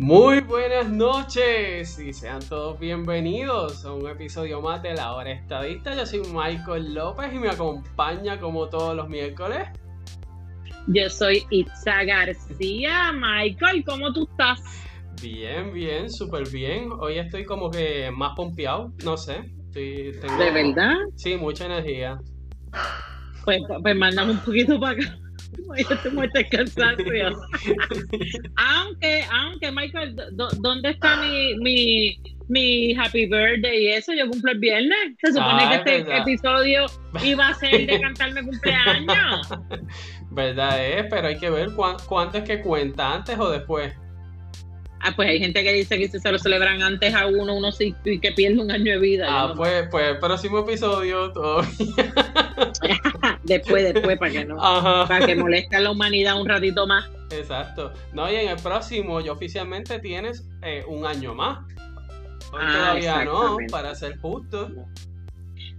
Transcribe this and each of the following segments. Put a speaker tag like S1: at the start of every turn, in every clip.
S1: Muy buenas noches y sean todos bienvenidos a un episodio más de La Hora Estadista. Yo soy Michael López y me acompaña como todos los miércoles.
S2: Yo soy Itza García. Michael, ¿cómo tú estás?
S1: Bien, bien, súper bien. Hoy estoy como que más pompeado, no sé.
S2: ¿De verdad?
S1: Sí, mucha energía.
S2: Pues, pues mandamos un poquito para acá. aunque, aunque, Michael, ¿dónde está mi, mi, mi happy birthday y eso? Yo cumplo el viernes. Se supone que ah, este episodio iba a ser de cantarme cumpleaños.
S1: Verdad es, pero hay que ver cuánto es que cuenta, antes o después.
S2: Ah, pues hay gente que dice que se lo celebran antes a uno, uno sí que pierde un año de vida.
S1: Ah, pues, pues, próximo episodio todavía.
S2: después, después, para que no, para que moleste a la humanidad un ratito más.
S1: Exacto. No, y en el próximo, ya oficialmente tienes eh, un año más. Hoy
S2: ah,
S1: todavía no, para ser justo.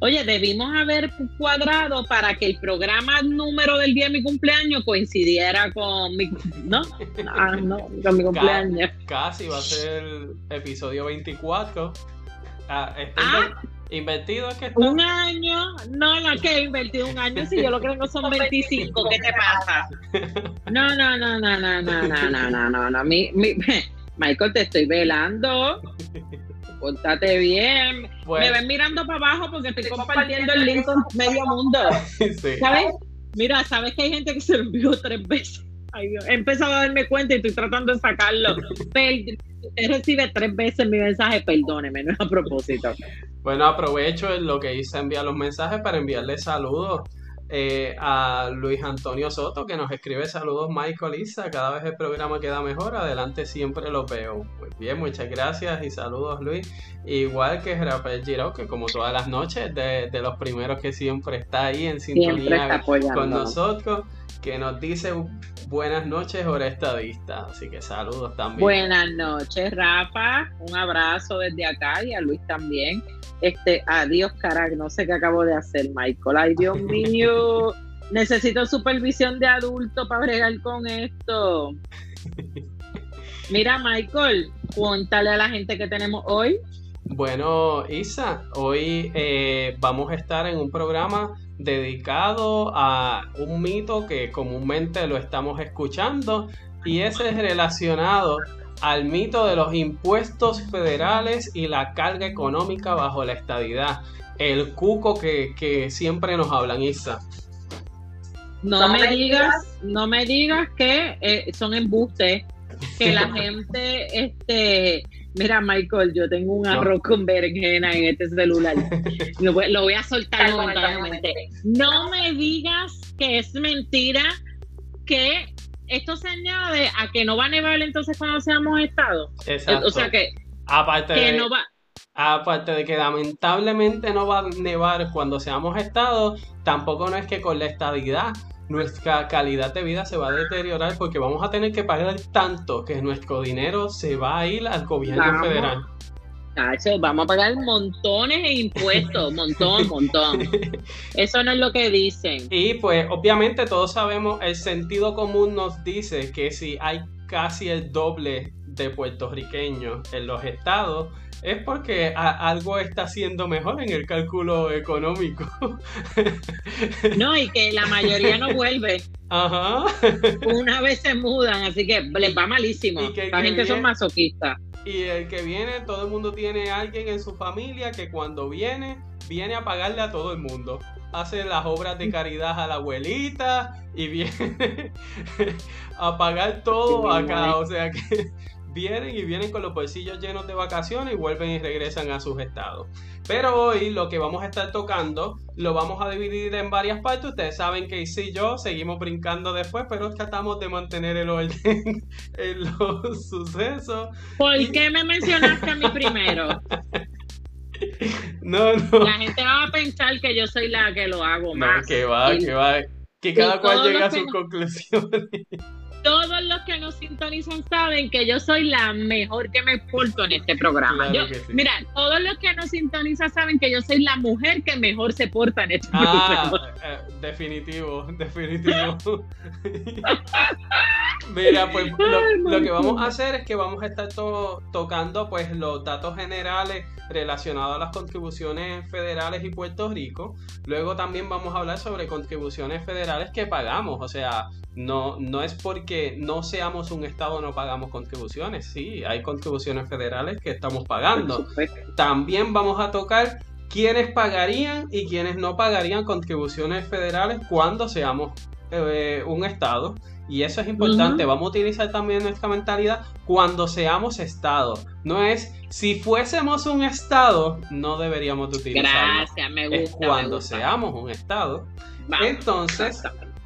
S2: Oye, debimos haber cuadrado para que el programa número del día de mi cumpleaños coincidiera con mi, ¿no? Ah, no, con mi cumpleaños.
S1: Casi va a ser el episodio 24. Ah, este ah, invertido es que está.
S2: Un año, no, no, que he invertido un año si yo lo creo que son 25, ¿qué te pasa? No, no, no, no, no, no, no, no, no, no, no, mi, mi, Michael, te estoy velando. Pórtate bien. Me ven mirando para abajo porque estoy compartiendo el link con medio mundo. ¿Sabes? Mira, ¿sabes que hay gente que se lo envió tres veces? Ay, Dios. He empezado a darme cuenta y estoy tratando de sacarlo. Él recibe tres veces mi mensaje, perdóneme, no es a propósito.
S1: Bueno, aprovecho lo que hice enviar los mensajes para enviarle saludos eh, a Luis Antonio Soto que nos escribe saludos Michael Isa, cada vez el programa queda mejor, adelante siempre lo veo. Muy bien, muchas gracias y saludos Luis. Igual que Rafael Giro, que como todas las noches, de, de, los primeros que siempre está ahí en sintonía con nosotros, que nos dice buenas noches, hora estadista. Así que saludos también.
S2: Buenas noches, Rafa. Un abrazo desde acá y a Luis también. Este, adiós, carajo, no sé qué acabo de hacer, Michael. Ay, Dios mío, necesito supervisión de adulto para bregar con esto. Mira, Michael, cuéntale a la gente que tenemos hoy.
S1: Bueno, Isa, hoy eh, vamos a estar en un programa dedicado a un mito que comúnmente lo estamos escuchando y ese es relacionado al mito de los impuestos federales y la carga económica bajo la estadidad. El cuco que, siempre nos hablan, Isa.
S2: No me digas, no me digas que eh, son embustes, que la gente, este, mira Michael, yo tengo un arroz con berenjena en este celular. Lo voy, lo voy a soltar momentáneamente. No me digas que es mentira que esto se añade a que no va a nevar entonces cuando seamos estado.
S1: Exacto.
S2: O sea que,
S1: aparte
S2: que
S1: de,
S2: no va.
S1: Aparte de que lamentablemente no va a nevar cuando seamos estado, tampoco no es que con la estadidad nuestra calidad de vida se va a deteriorar porque vamos a tener que pagar tanto que nuestro dinero se va a ir al gobierno federal
S2: vamos a pagar montones de impuestos, montón, montón. Eso no es lo que dicen.
S1: Y pues obviamente todos sabemos, el sentido común nos dice que si hay casi el doble de puertorriqueños en los estados, es porque algo está haciendo mejor en el cálculo económico.
S2: No, y que la mayoría no vuelve.
S1: Ajá.
S2: Una vez se mudan, así que les va malísimo. la gente son masoquistas.
S1: Y el que viene, todo el mundo tiene alguien en su familia que cuando viene, viene a pagarle a todo el mundo. Hace las obras de caridad a la abuelita y viene a pagar todo acá. O sea que vienen y vienen con los bolsillos llenos de vacaciones y vuelven y regresan a sus estados. Pero hoy lo que vamos a estar tocando lo vamos a dividir en varias partes. Ustedes saben que sí y yo seguimos brincando después, pero tratamos de mantener el orden en los sucesos.
S2: ¿Por qué me mencionaste a mí primero?
S1: No, no.
S2: La gente va a pensar que yo soy la que lo hago más.
S1: No, que va, que va. que cada cual llegue a sus conclusiones
S2: todos los que nos sintonizan saben que yo soy la mejor que me porto en este programa. Mira, todos los que nos sintonizan saben que yo soy la mujer que mejor se porta en este ah, programa.
S1: Eh, definitivo, definitivo. Mira, pues lo, que vamos a hacer es que vamos a estar tocando pues los datos generales relacionados a las contribuciones federales y Puerto Rico. Luego también vamos a hablar sobre contribuciones federales que pagamos, o sea, no, no es porque no seamos un Estado no pagamos contribuciones, sí, hay contribuciones federales que estamos pagando. También vamos a tocar quiénes pagarían y quiénes no pagarían contribuciones federales cuando seamos eh, un Estado. Y eso es importante, vamos a utilizar también nuestra mentalidad cuando seamos Estado. No es si fuésemos un Estado, no deberíamos de utilizarlo.
S2: Gracias, me gusta.
S1: Es cuando seamos un Estado. Entonces,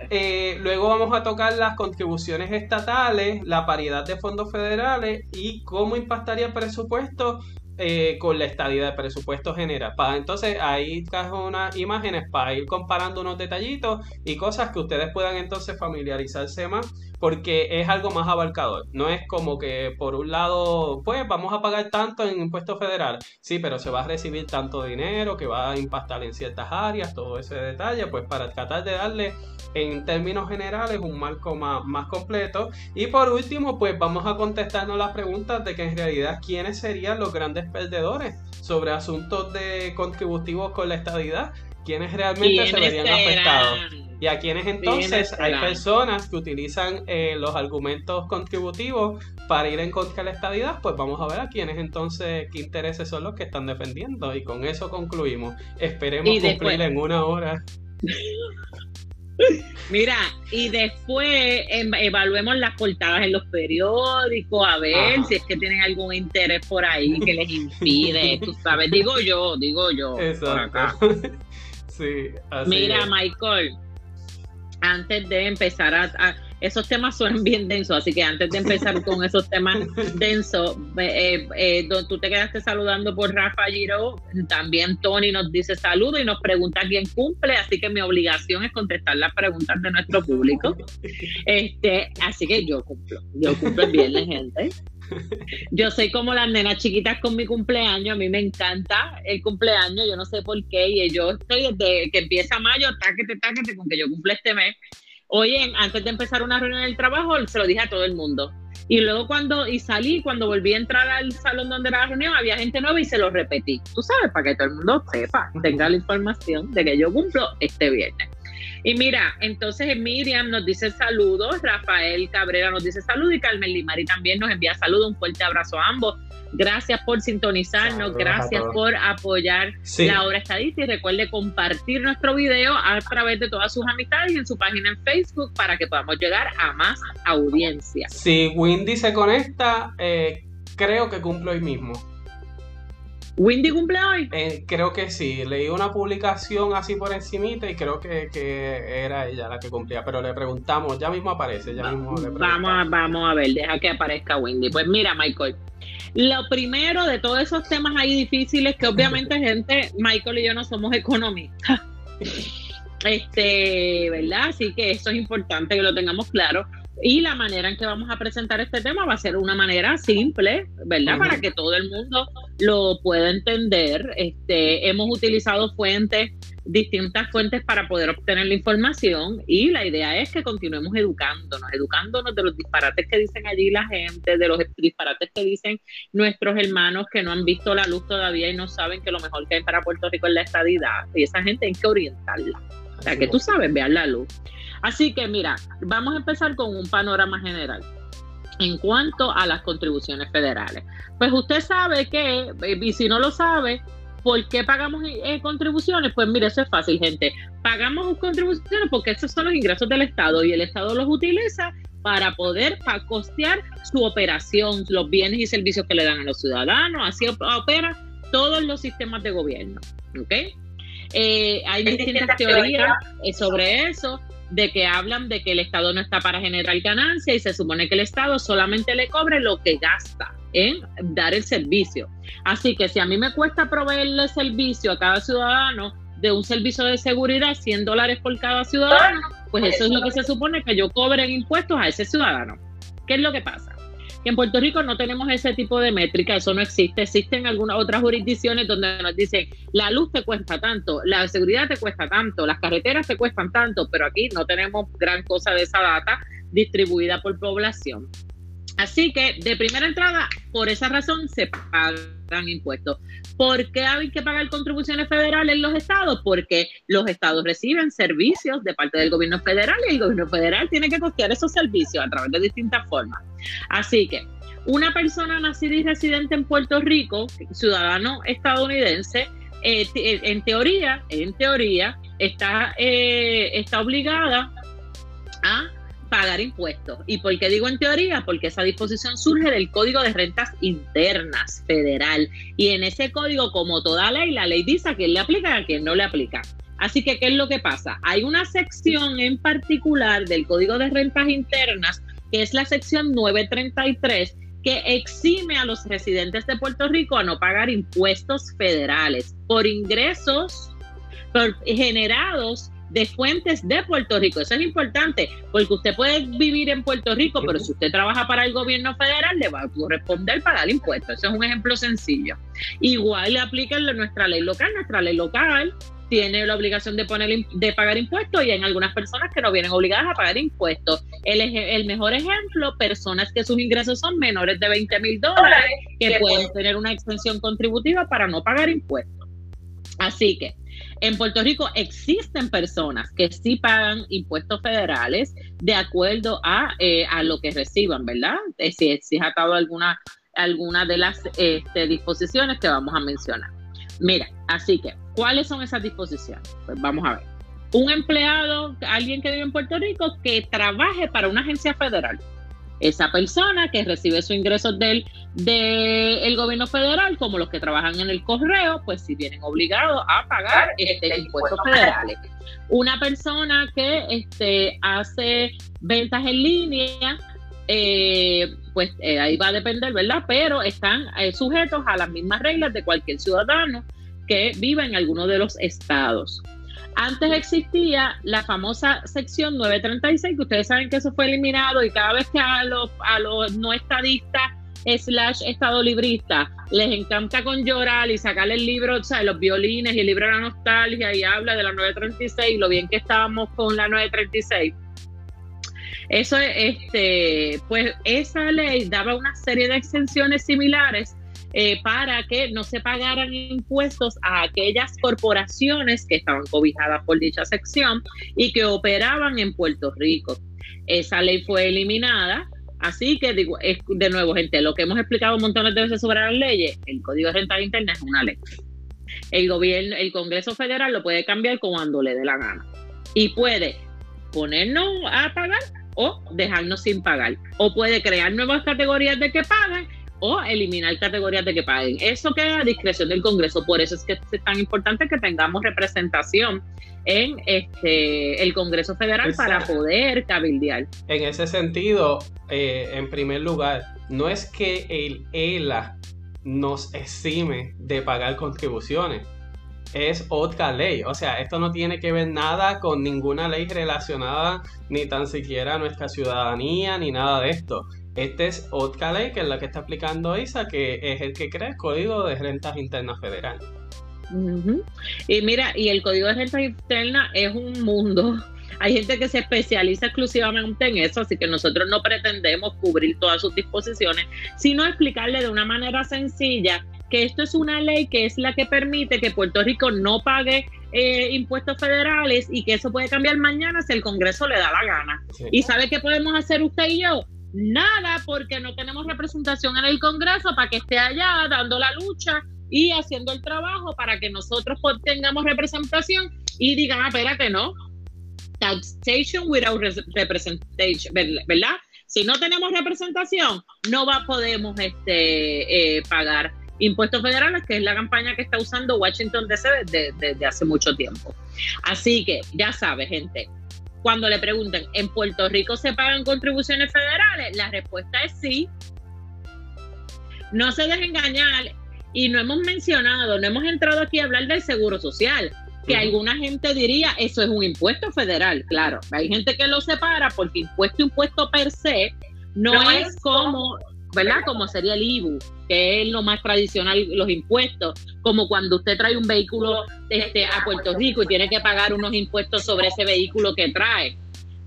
S1: eh, luego vamos a tocar las contribuciones estatales, la paridad de fondos federales y cómo impactaría el presupuesto eh, con la estadía de presupuesto general. Entonces ahí trajo unas imágenes para ir comparando unos detallitos y cosas que ustedes puedan entonces familiarizarse más porque es algo más abarcador. No es como que por un lado, pues vamos a pagar tanto en impuestos federales, sí, pero se va a recibir tanto dinero que va a impactar en ciertas áreas, todo ese detalle, pues para tratar de darle en términos generales un marco más, más completo. Y por último, pues vamos a contestarnos las preguntas de que en realidad quiénes serían los grandes perdedores sobre asuntos de contributivos con la estadidad, quiénes realmente se verían afectados. Y a quienes entonces hay personas que utilizan eh, los argumentos contributivos para ir en contra de la estadidad, pues vamos a ver a quienes entonces qué intereses son los que están defendiendo. Y con eso concluimos. Esperemos cumplir en una hora.
S2: Mira, y después em, evaluemos las portadas en los periódicos, a ver si es que tienen algún interés por ahí que les impide, tú sabes, digo yo, digo yo.
S1: Exacto. Sí,
S2: Mira, Michael, antes de empezar a, esos temas suenan bien densos, así que antes de empezar con esos temas densos, eh, eh, tú te quedaste saludando por Rafa Giro, también Tony nos dice saludo y nos pregunta quién cumple, así que mi obligación es contestar las preguntas de nuestro público. Este, así que yo cumplo, yo cumplo el viernes, gente. Yo soy como las nenas chiquitas con mi cumpleaños, a mí me encanta el cumpleaños, yo no sé por qué, y yo estoy desde que empieza mayo, táquete, táquete, con que yo cumple este mes. Oye, antes de empezar una reunión del trabajo, se lo dije a todo el mundo. Y luego cuando y salí, cuando volví a entrar al salón donde era la reunión, había gente nueva y se lo repetí. Tú sabes, para que todo el mundo sepa, tenga la información de que yo cumplo este viernes. Y mira, entonces Miriam nos dice saludos, Rafael Cabrera nos dice saludos y Carmen Limari también nos envía saludos, un fuerte abrazo a ambos. Gracias por sintonizarnos, gracias por apoyar la obra estadística y recuerde compartir nuestro video a través de todas sus amistades y en su página en Facebook para que podamos llegar a más audiencia.
S1: Si Windy se conecta, eh, creo que cumplo hoy mismo.
S2: ¿Windy cumple hoy?
S1: Eh, creo que sí. Leí una publicación así por encimita y creo que, era ella la que cumplía. Pero le preguntamos, ya mismo aparece, ya mismo le
S2: vamos, a, vamos a ver, deja que aparezca Windy. Pues mira, Michael, lo primero de todos esos temas ahí difíciles, que obviamente gente, Michael y yo no somos economistas. Este, ¿verdad? Así que eso es importante que lo tengamos claro. Y la manera en que vamos a presentar este tema va a ser una manera simple, ¿verdad? Para que todo el mundo lo pueda entender. Este, hemos utilizado fuentes, distintas fuentes para poder obtener la información y la idea es que continuemos educándonos, educándonos de los disparates que dicen allí la gente, de los disparates que dicen nuestros hermanos que no han visto la luz todavía y no saben que lo mejor que hay para Puerto Rico es la estadidad. Y esa gente hay que orientarla. O sea, que tú sabes, vean la luz. Así que mira, vamos a empezar con un panorama general en cuanto a las contribuciones federales. Pues usted sabe que, y si no lo sabe, ¿por qué pagamos eh, contribuciones? Pues mire, eso es fácil, gente. Pagamos contribuciones porque esos son los ingresos del Estado y el Estado los utiliza para poder costear su operación, los bienes y servicios que le dan a los ciudadanos. Así opera todos los sistemas de gobierno. ¿ok? Eh, hay distintas teorías eh, sobre eso de que hablan de que el Estado no está para generar ganancia y se supone que el Estado solamente le cobre lo que gasta en dar el servicio. Así que si a mí me cuesta proveerle servicio a cada ciudadano de un servicio de seguridad, 100 dólares por cada ciudadano, pues eso es lo que se supone que yo cobre en impuestos a ese ciudadano. ¿Qué es lo que pasa? En Puerto Rico no tenemos ese tipo de métrica, eso no existe. Existen algunas otras jurisdicciones donde nos dicen, la luz te cuesta tanto, la seguridad te cuesta tanto, las carreteras te cuestan tanto, pero aquí no tenemos gran cosa de esa data distribuida por población. Así que de primera entrada, por esa razón se pagan impuestos. ¿Por qué hay que pagar contribuciones federales en los estados? Porque los estados reciben servicios de parte del gobierno federal y el gobierno federal tiene que costear esos servicios a través de distintas formas. Así que una persona nacida y residente en Puerto Rico, ciudadano estadounidense, eh, eh, en teoría, en teoría, está, eh, está obligada a pagar impuestos. ¿Y por qué digo en teoría? Porque esa disposición surge del Código de Rentas Internas Federal. Y en ese código, como toda ley, la ley dice a quién le aplica y a quién no le aplica. Así que, ¿qué es lo que pasa? Hay una sección en particular del Código de Rentas Internas, que es la sección 933, que exime a los residentes de Puerto Rico a no pagar impuestos federales por ingresos generados de fuentes de Puerto Rico. Eso es importante, porque usted puede vivir en Puerto Rico, pero si usted trabaja para el gobierno federal, le va a corresponder pagar impuestos. Eso es un ejemplo sencillo. Igual le aplica nuestra ley local. Nuestra ley local tiene la obligación de poner de pagar impuestos y hay algunas personas que no vienen obligadas a pagar impuestos. El, el mejor ejemplo, personas que sus ingresos son menores de 20 mil dólares, que pueden tener una extensión contributiva para no pagar impuestos. Así que en Puerto Rico existen personas que sí pagan impuestos federales de acuerdo a, eh, a lo que reciban, ¿verdad? Eh, si, si atado alguna, alguna de las este, disposiciones que vamos a mencionar. Mira, así que, ¿cuáles son esas disposiciones? Pues vamos a ver. Un empleado, alguien que vive en Puerto Rico, que trabaje para una agencia federal esa persona que recibe sus ingresos del, del gobierno federal, como los que trabajan en el correo, pues si vienen obligados a pagar este, impuestos federales. Una persona que este, hace ventas en línea, eh, pues eh, ahí va a depender, ¿verdad? Pero están eh, sujetos a las mismas reglas de cualquier ciudadano que viva en alguno de los estados. Antes existía la famosa sección 936, que ustedes saben que eso fue eliminado y cada vez que a los, a los no estadistas slash estado librista les encanta con llorar y sacarle el libro, o sea, los violines y el libro de la nostalgia y habla de la 936, lo bien que estábamos con la 936. Eso, este, pues esa ley daba una serie de exenciones similares eh, para que no se pagaran impuestos a aquellas corporaciones que estaban cobijadas por dicha sección y que operaban en Puerto Rico. Esa ley fue eliminada. Así que digo, de nuevo, gente, lo que hemos explicado montón de veces sobre las leyes, el Código de Renta Interna es una ley. El gobierno, el Congreso Federal lo puede cambiar cuando le dé la gana. Y puede ponernos a pagar o dejarnos sin pagar. O puede crear nuevas categorías de que pagan o eliminar categorías de que paguen. Eso queda a discreción del Congreso, por eso es que es tan importante que tengamos representación en este el Congreso Federal para poder cabildear.
S1: En ese sentido, eh, en primer lugar, no es que el ELA nos exime de pagar contribuciones, es otra ley. O sea, esto no tiene que ver nada con ninguna ley relacionada ni tan siquiera a nuestra ciudadanía ni nada de esto. Este es otra ley que es la que está aplicando ISA, que es el que crea el Código de Rentas Internas Federal.
S2: Y mira, y el Código de Rentas Internas es un mundo. Hay gente que se especializa exclusivamente en eso, así que nosotros no pretendemos cubrir todas sus disposiciones, sino explicarle de una manera sencilla que esto es una ley que es la que permite que Puerto Rico no pague eh, impuestos federales y que eso puede cambiar mañana si el Congreso le da la gana. ¿Y sabe qué podemos hacer usted y yo? Nada, porque no tenemos representación en el Congreso para que esté allá dando la lucha y haciendo el trabajo para que nosotros tengamos representación y digan, ah, espérate, no. Taxation without representation, ¿verdad? Si no tenemos representación, no va, podemos este, eh, pagar impuestos federales, que es la campaña que está usando Washington DC desde, desde hace mucho tiempo. Así que ya sabe, gente, cuando le pregunten, ¿en Puerto Rico se pagan contribuciones federales? La respuesta es sí. No se dejen engañar y no hemos mencionado, no hemos entrado aquí a hablar del seguro social. que alguna gente diría eso es un impuesto federal, claro. Hay gente que lo separa porque impuesto impuesto per se no, es como, ¿verdad? Como sería el IBU, que es lo más tradicional, los impuestos, como cuando usted trae un vehículo este, a Puerto Rico y tiene que pagar unos impuestos sobre ese vehículo que trae.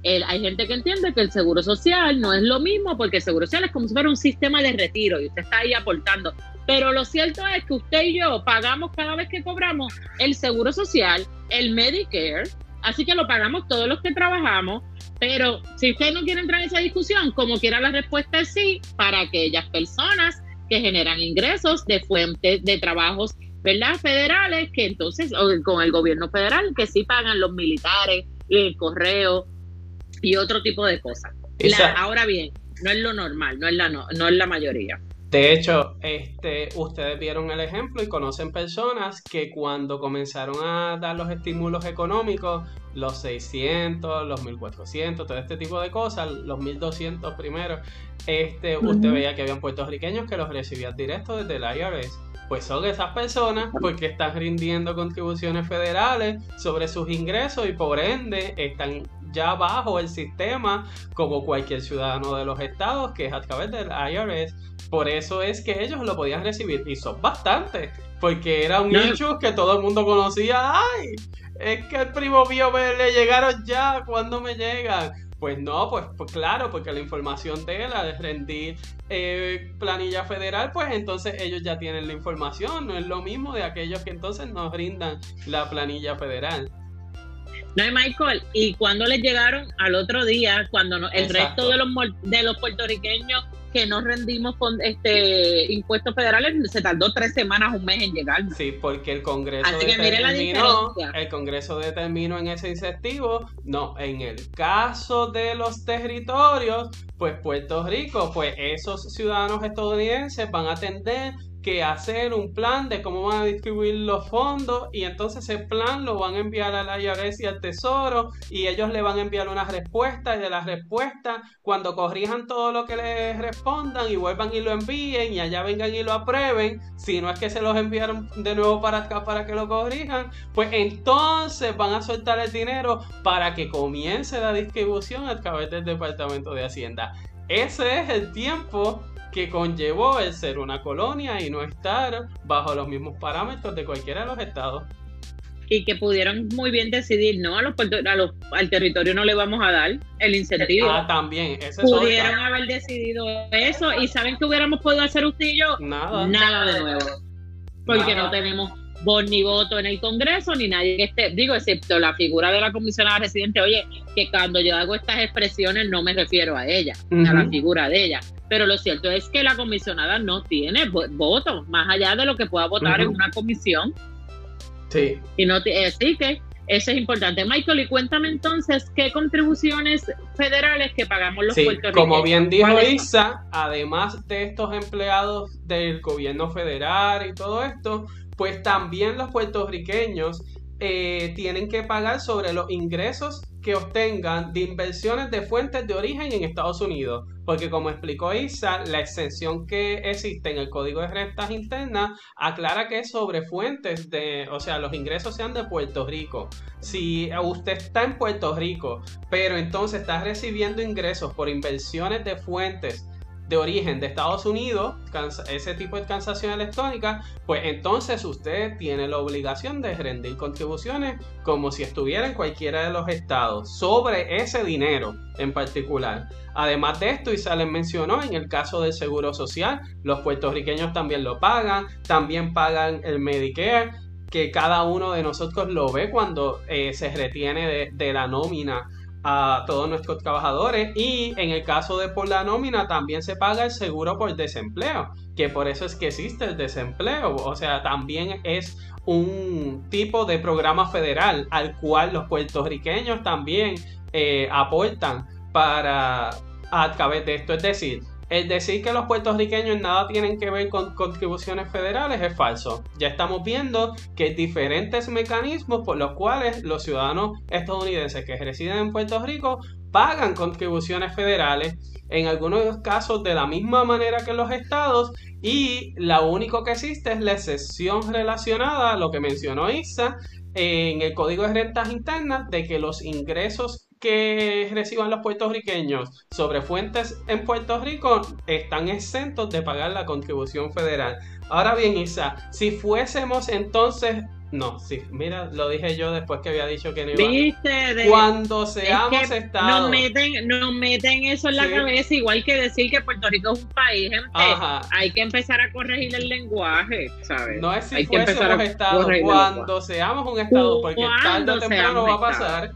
S2: hay gente que entiende que el seguro social no es lo mismo porque el seguro social es como si fuera un sistema de retiro y usted está ahí aportando. Pero lo cierto es que usted y yo pagamos cada vez que cobramos el seguro social, el Medicare, así que lo pagamos todos los que trabajamos. Pero si usted no quiere entrar en esa discusión, como quiera la respuesta es sí, para aquellas personas que generan ingresos de fuentes de trabajos, ¿verdad? Federales, que entonces, con el gobierno federal, que sí pagan los militares, el correo y otro tipo de cosas. ahora bien, no es lo normal, no es la, no es la mayoría.
S1: De hecho, este, ustedes vieron el ejemplo y conocen personas que cuando comenzaron a dar los estímulos económicos, los 600, los 1400, todo este tipo de cosas, los 1200 primero, este, usted veía que habían puertorriqueños que los recibían directo desde el IRS. Pues son esas personas porque están rindiendo contribuciones federales sobre sus ingresos y por ende están ya bajo el sistema como cualquier ciudadano de los estados que es a través del IRS por eso es que ellos lo podían recibir y son bastantes, porque era un hecho que todo el mundo conocía. ¡Ay! Es que el primo mío me, le llegaron ya, ¿cuándo me llegan? Pues no, pues, pues, claro, porque la información de él, al rendir eh, planilla federal, pues entonces ellos ya tienen la información. No es lo mismo de aquellos que entonces nos brindan la planilla federal.
S2: No, Michael, y cuando les llegaron al otro día, cuando el resto de los, de los puertorriqueños que no rendimos con este impuestos federales, se tardó tres semanas, un mes en llegar.
S1: Sí, porque el Congreso determinó, el Congreso determinó en ese incentivo, no, en el caso de los territorios, pues Puerto Rico, pues esos ciudadanos estadounidenses van a atender que hacer un plan de cómo van a distribuir los fondos y entonces ese plan lo van a enviar a la IRS y al Tesoro y ellos le van a enviar unas respuestas y de las respuestas cuando corrijan todo lo que les respondan y vuelvan y lo envíen y allá vengan y lo aprueben, si no es que se los enviaron de nuevo para acá para que lo corrijan, pues entonces van a soltar el dinero para que comience la distribución a través del Departamento de Hacienda. Ese es el tiempo que conllevó el ser una colonia y no estar bajo los mismos parámetros de cualquiera de los estados.
S2: Y que pudieron muy bien decidir, no, a los, a los al territorio no le vamos a dar el incentivo.
S1: Ah, también,
S2: Pudieron haber decidido eso y saben que hubiéramos podido hacer usted y yo.
S1: Nada.
S2: Nada de nuevo. Porque no tenemos voz ni voto en el Congreso, ni nadie que esté, digo, excepto la figura de la comisionada residente, oye, que cuando yo hago estas expresiones no me refiero a ella, a la figura de ella. Pero lo cierto es que la comisionada no tiene voto, más allá de lo que pueda votar en una comisión.
S1: Sí.
S2: Y no así que eso es importante. Michael, y cuéntame entonces qué contribuciones federales que pagamos los sí,
S1: Como bien dijo Isa, además de estos empleados del gobierno federal y todo esto, pues también los puertorriqueños eh, tienen que pagar sobre los ingresos que obtengan de inversiones de fuentes de origen en Estados Unidos. Porque como explicó Isa, la exención que existe en el Código de Rentas Internas aclara que es sobre fuentes de, o sea, los ingresos sean de Puerto Rico. Si usted está en Puerto Rico, pero entonces está recibiendo ingresos por inversiones de fuentes de origen de Estados Unidos, ese tipo de transacción electrónica, pues entonces usted tiene la obligación de rendir contribuciones como si estuviera en cualquiera de los estados sobre ese dinero en particular. Además de esto, y se les mencionó, en el caso del Seguro Social, los puertorriqueños también lo pagan, también pagan el Medicare, que cada uno de nosotros lo ve cuando eh, se retiene de, de la nómina a todos nuestros trabajadores y en el caso de por la nómina también se paga el seguro por desempleo, que por eso es que existe el desempleo, o sea, también es un tipo de programa federal al cual los puertorriqueños también eh, aportan para a través de esto, es decir, el decir que los puertorriqueños nada tienen que ver con contribuciones federales es falso. Ya estamos viendo que diferentes mecanismos por los cuales los ciudadanos estadounidenses que residen en Puerto Rico pagan contribuciones federales, en algunos casos de la misma manera que los estados, y lo único que existe es la excepción relacionada a lo que mencionó Isa, en el Código de Rentas Internas de que los ingresos que reciban los puertorriqueños sobre fuentes en Puerto Rico están exentos de pagar la contribución federal. Ahora bien, Isa, si fuésemos entonces no, sí, mira, lo dije yo después que había dicho que no iba.
S2: ¿Viste?
S1: Cuando seamos estados.
S2: Nos meten, nos meten eso en la cabeza, igual que decir que Puerto Rico es un país, gente. Hay que empezar a corregir el lenguaje, ¿sabes?
S1: No es si fuésemos estados, cuando seamos un estado, porque tarde o temprano va a pasar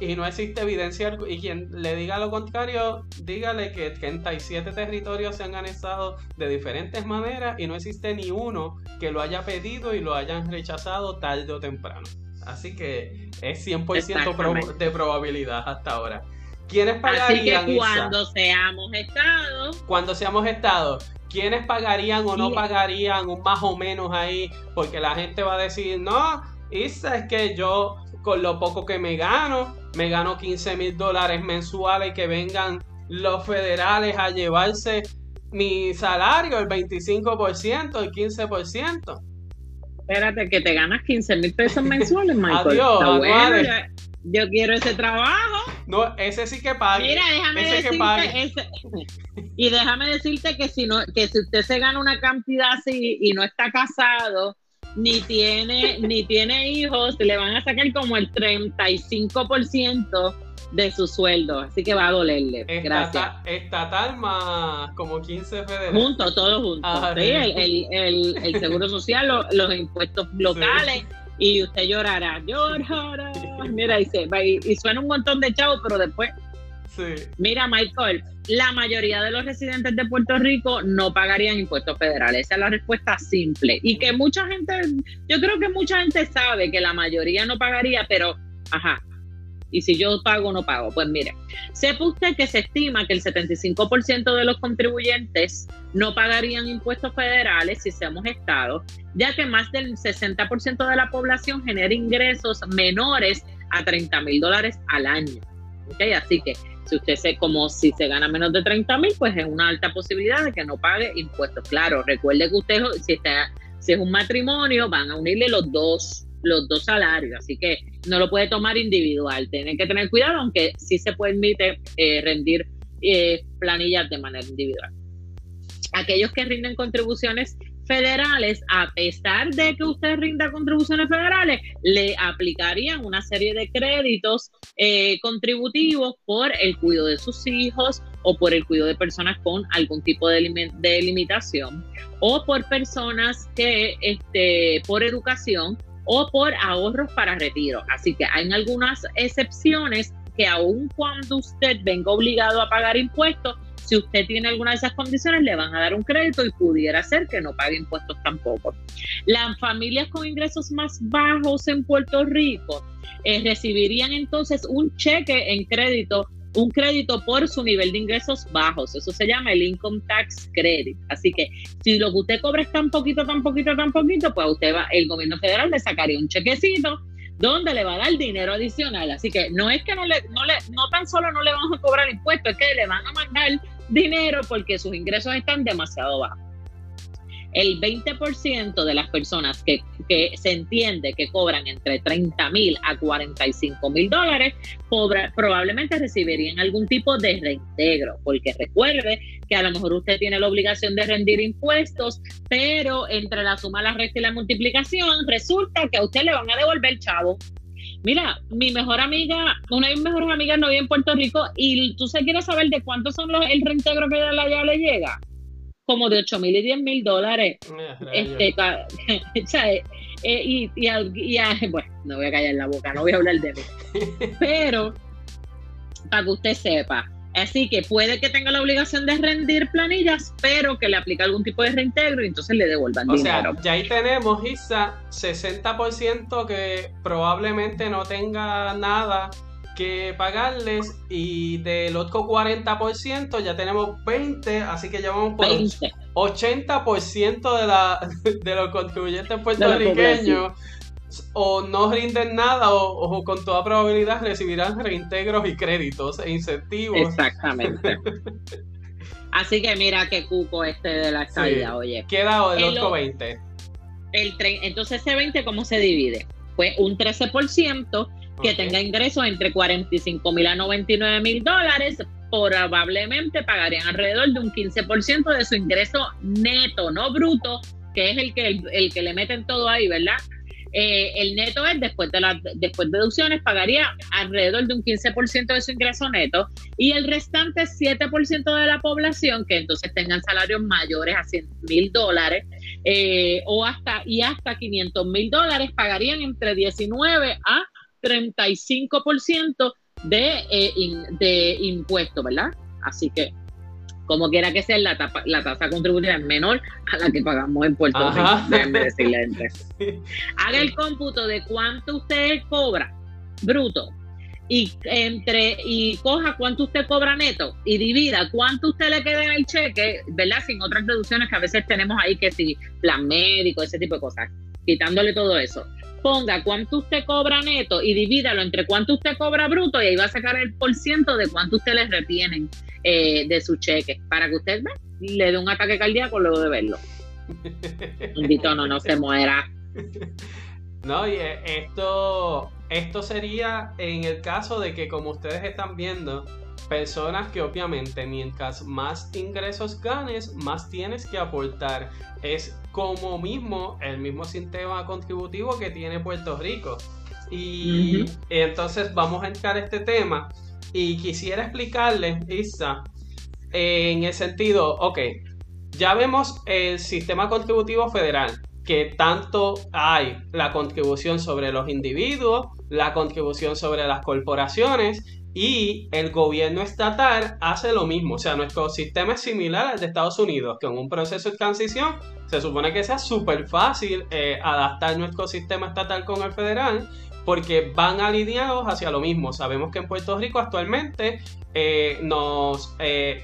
S1: y no existe evidencia y quien le diga lo contrario, dígale que 37 territorios se han anexado de diferentes maneras y no existe ni uno que lo haya pedido y lo hayan rechazado tarde o temprano. Así que es 100% de probabilidad hasta ahora. ¿Quiénes pagarían?
S2: Así que cuando seamos estados.
S1: Cuando seamos estados, ¿quiénes pagarían o no pagarían un más o menos ahí? Porque la gente va a decir, no, Isa, es que yo con lo poco que me gano, me gano 15 mil dólares mensuales y que vengan los federales a llevarse mi salario, el 25%, el 15%.
S2: Espérate, que te ganas 15 mil pesos mensuales, Michael. Adiós, yo quiero ese trabajo.
S1: No, ese sí que pague.
S2: Mira, déjame decirte, y déjame decirte que si no, que si usted se gana una cantidad así y no está casado, ni tiene, ni tiene hijos, le van a sacar como el 35% de su sueldo. Así que va a dolerle. Gracias.
S1: Estatal más como 15 federales.
S2: Juntos, todos juntos. Ah, el, seguro social, los, impuestos locales. Y usted llorará, llorará. Mira, y, y suena un montón de chavos, pero después Mira, Michael, la mayoría de los residentes de Puerto Rico no pagarían impuestos federales. Esa es la respuesta simple. Y que mucha gente, yo creo que mucha gente sabe que la mayoría no pagaría, pero, ajá, y si yo pago o no pago. Pues mire, sepa usted que se estima que el 75% de los contribuyentes no pagarían impuestos federales si seamos estados, ya que más del 60% de la población genera ingresos menores a 30 mil dólares al año. ¿Okay? Así que si usted se, como si se gana menos de 30 mil, pues es una alta posibilidad de que no pague impuestos. Claro, recuerde que usted, si, está, si es un matrimonio, van a unirle los dos, los dos salarios, así que no lo puede tomar individual. Tiene que tener cuidado, aunque sí se permite eh, rendir eh, planillas de manera individual. Aquellos que rinden contribuciones federales, a pesar de que usted rinda contribuciones federales, le aplicarían una serie de créditos eh, contributivos por el cuidado de sus hijos o por el cuidado de personas con algún tipo de, limitación o por personas que, este, por educación o por ahorros para retiro. Así que hay algunas excepciones que aun cuando usted venga obligado a pagar impuestos, si usted tiene alguna de esas condiciones, le van a dar un crédito y pudiera ser que no pague impuestos tampoco. Las familias con ingresos más bajos en Puerto Rico eh, recibirían entonces un cheque en crédito un crédito por su nivel de ingresos bajos. Eso se llama el Income Tax Credit. Así que si lo que usted cobra es tan poquito, tan poquito, tan poquito, pues usted va, el gobierno federal le sacaría un chequecito donde le va a dar dinero adicional. Así que no es que no le, no le, no tan solo no le van a cobrar impuestos, es que le van a mandar dinero porque sus ingresos están demasiado bajos. El 20% de las personas que, se entiende que cobran entre 30 mil a 45 mil dólares probablemente recibirían algún tipo de reintegro, porque recuerde que a lo mejor usted tiene la obligación de rendir impuestos, pero entre la suma, la resta y la multiplicación resulta que a usted le van a devolver chavo Mira, mi mejor amiga, una de mis mejores amigas no vive en Puerto Rico y tú se quieres saber de cuántos son los, el reintegro que allá le llega. Como de 8 mil y 10 mil dólares. este, eh, eh, y, y, bueno, no voy a callar la boca, no voy a hablar de mí. Pero, para que usted sepa, Así que puede que tenga la obligación de rendir planillas, pero que le aplique algún tipo de reintegro y entonces le devuelvan
S1: o
S2: dinero.
S1: O sea, ya ahí tenemos, Isa, 60% que probablemente no tenga nada que pagarles y del otro 40% ya tenemos 20, así que ya vamos por 80% de, la, de los contribuyentes puertorriqueños o no rinden nada o, con toda probabilidad recibirán reintegros y créditos e incentivos.
S2: Exactamente. Así que mira qué cuco este de la estadía, oye.
S1: Queda el, otro 20.
S2: El entonces ese 20, ¿cómo se divide? pues un 13% que tenga ingresos entre 45 mil a 99 mil dólares, probablemente pagarían alrededor de un 15% de su ingreso neto, no bruto, que es el que, el, que le meten todo ahí, ¿verdad? Eh, el neto es, después de, las después de deducciones, pagaría alrededor de un 15% de su ingreso neto y el restante 7% de la población, que entonces tengan salarios mayores a 100 mil dólares eh, o hasta, y hasta 500 mil dólares, pagarían entre 19 a 35% de, eh, de impuestos, ¿verdad? Así que, como quiera que sea, la, la tasa contributiva es menor a la que pagamos en Puerto Rico. Déjenme decirle Haga el cómputo de cuánto usted cobra bruto y entre y coja cuánto usted cobra neto y divida cuánto usted le queda en el cheque, ¿verdad? Sin otras deducciones que a veces tenemos ahí que si plan médico, ese tipo de cosas, quitándole todo eso ponga cuánto usted cobra neto y divídalo entre cuánto usted cobra bruto y ahí va a sacar el por ciento de cuánto usted le retienen eh, de su cheque para que usted le dé un ataque cardíaco luego de verlo. Invito no, no se muera.
S1: No, y eh, esto, esto sería en el caso de que como ustedes están viendo, personas que obviamente mientras más ingresos ganes, más tienes que aportar. Es como mismo el mismo sistema contributivo que tiene Puerto Rico. Y entonces vamos a entrar a este tema y quisiera explicarles, Isa, en el sentido, ok, ya vemos el sistema contributivo federal, que tanto hay la contribución sobre los individuos, la contribución sobre las corporaciones y el gobierno estatal hace lo mismo. O sea, nuestro sistema es similar al de Estados Unidos, que en un proceso de transición se supone que sea súper fácil eh, adaptar nuestro sistema estatal con el federal porque van alineados hacia lo mismo. Sabemos que en Puerto Rico actualmente eh, nos eh,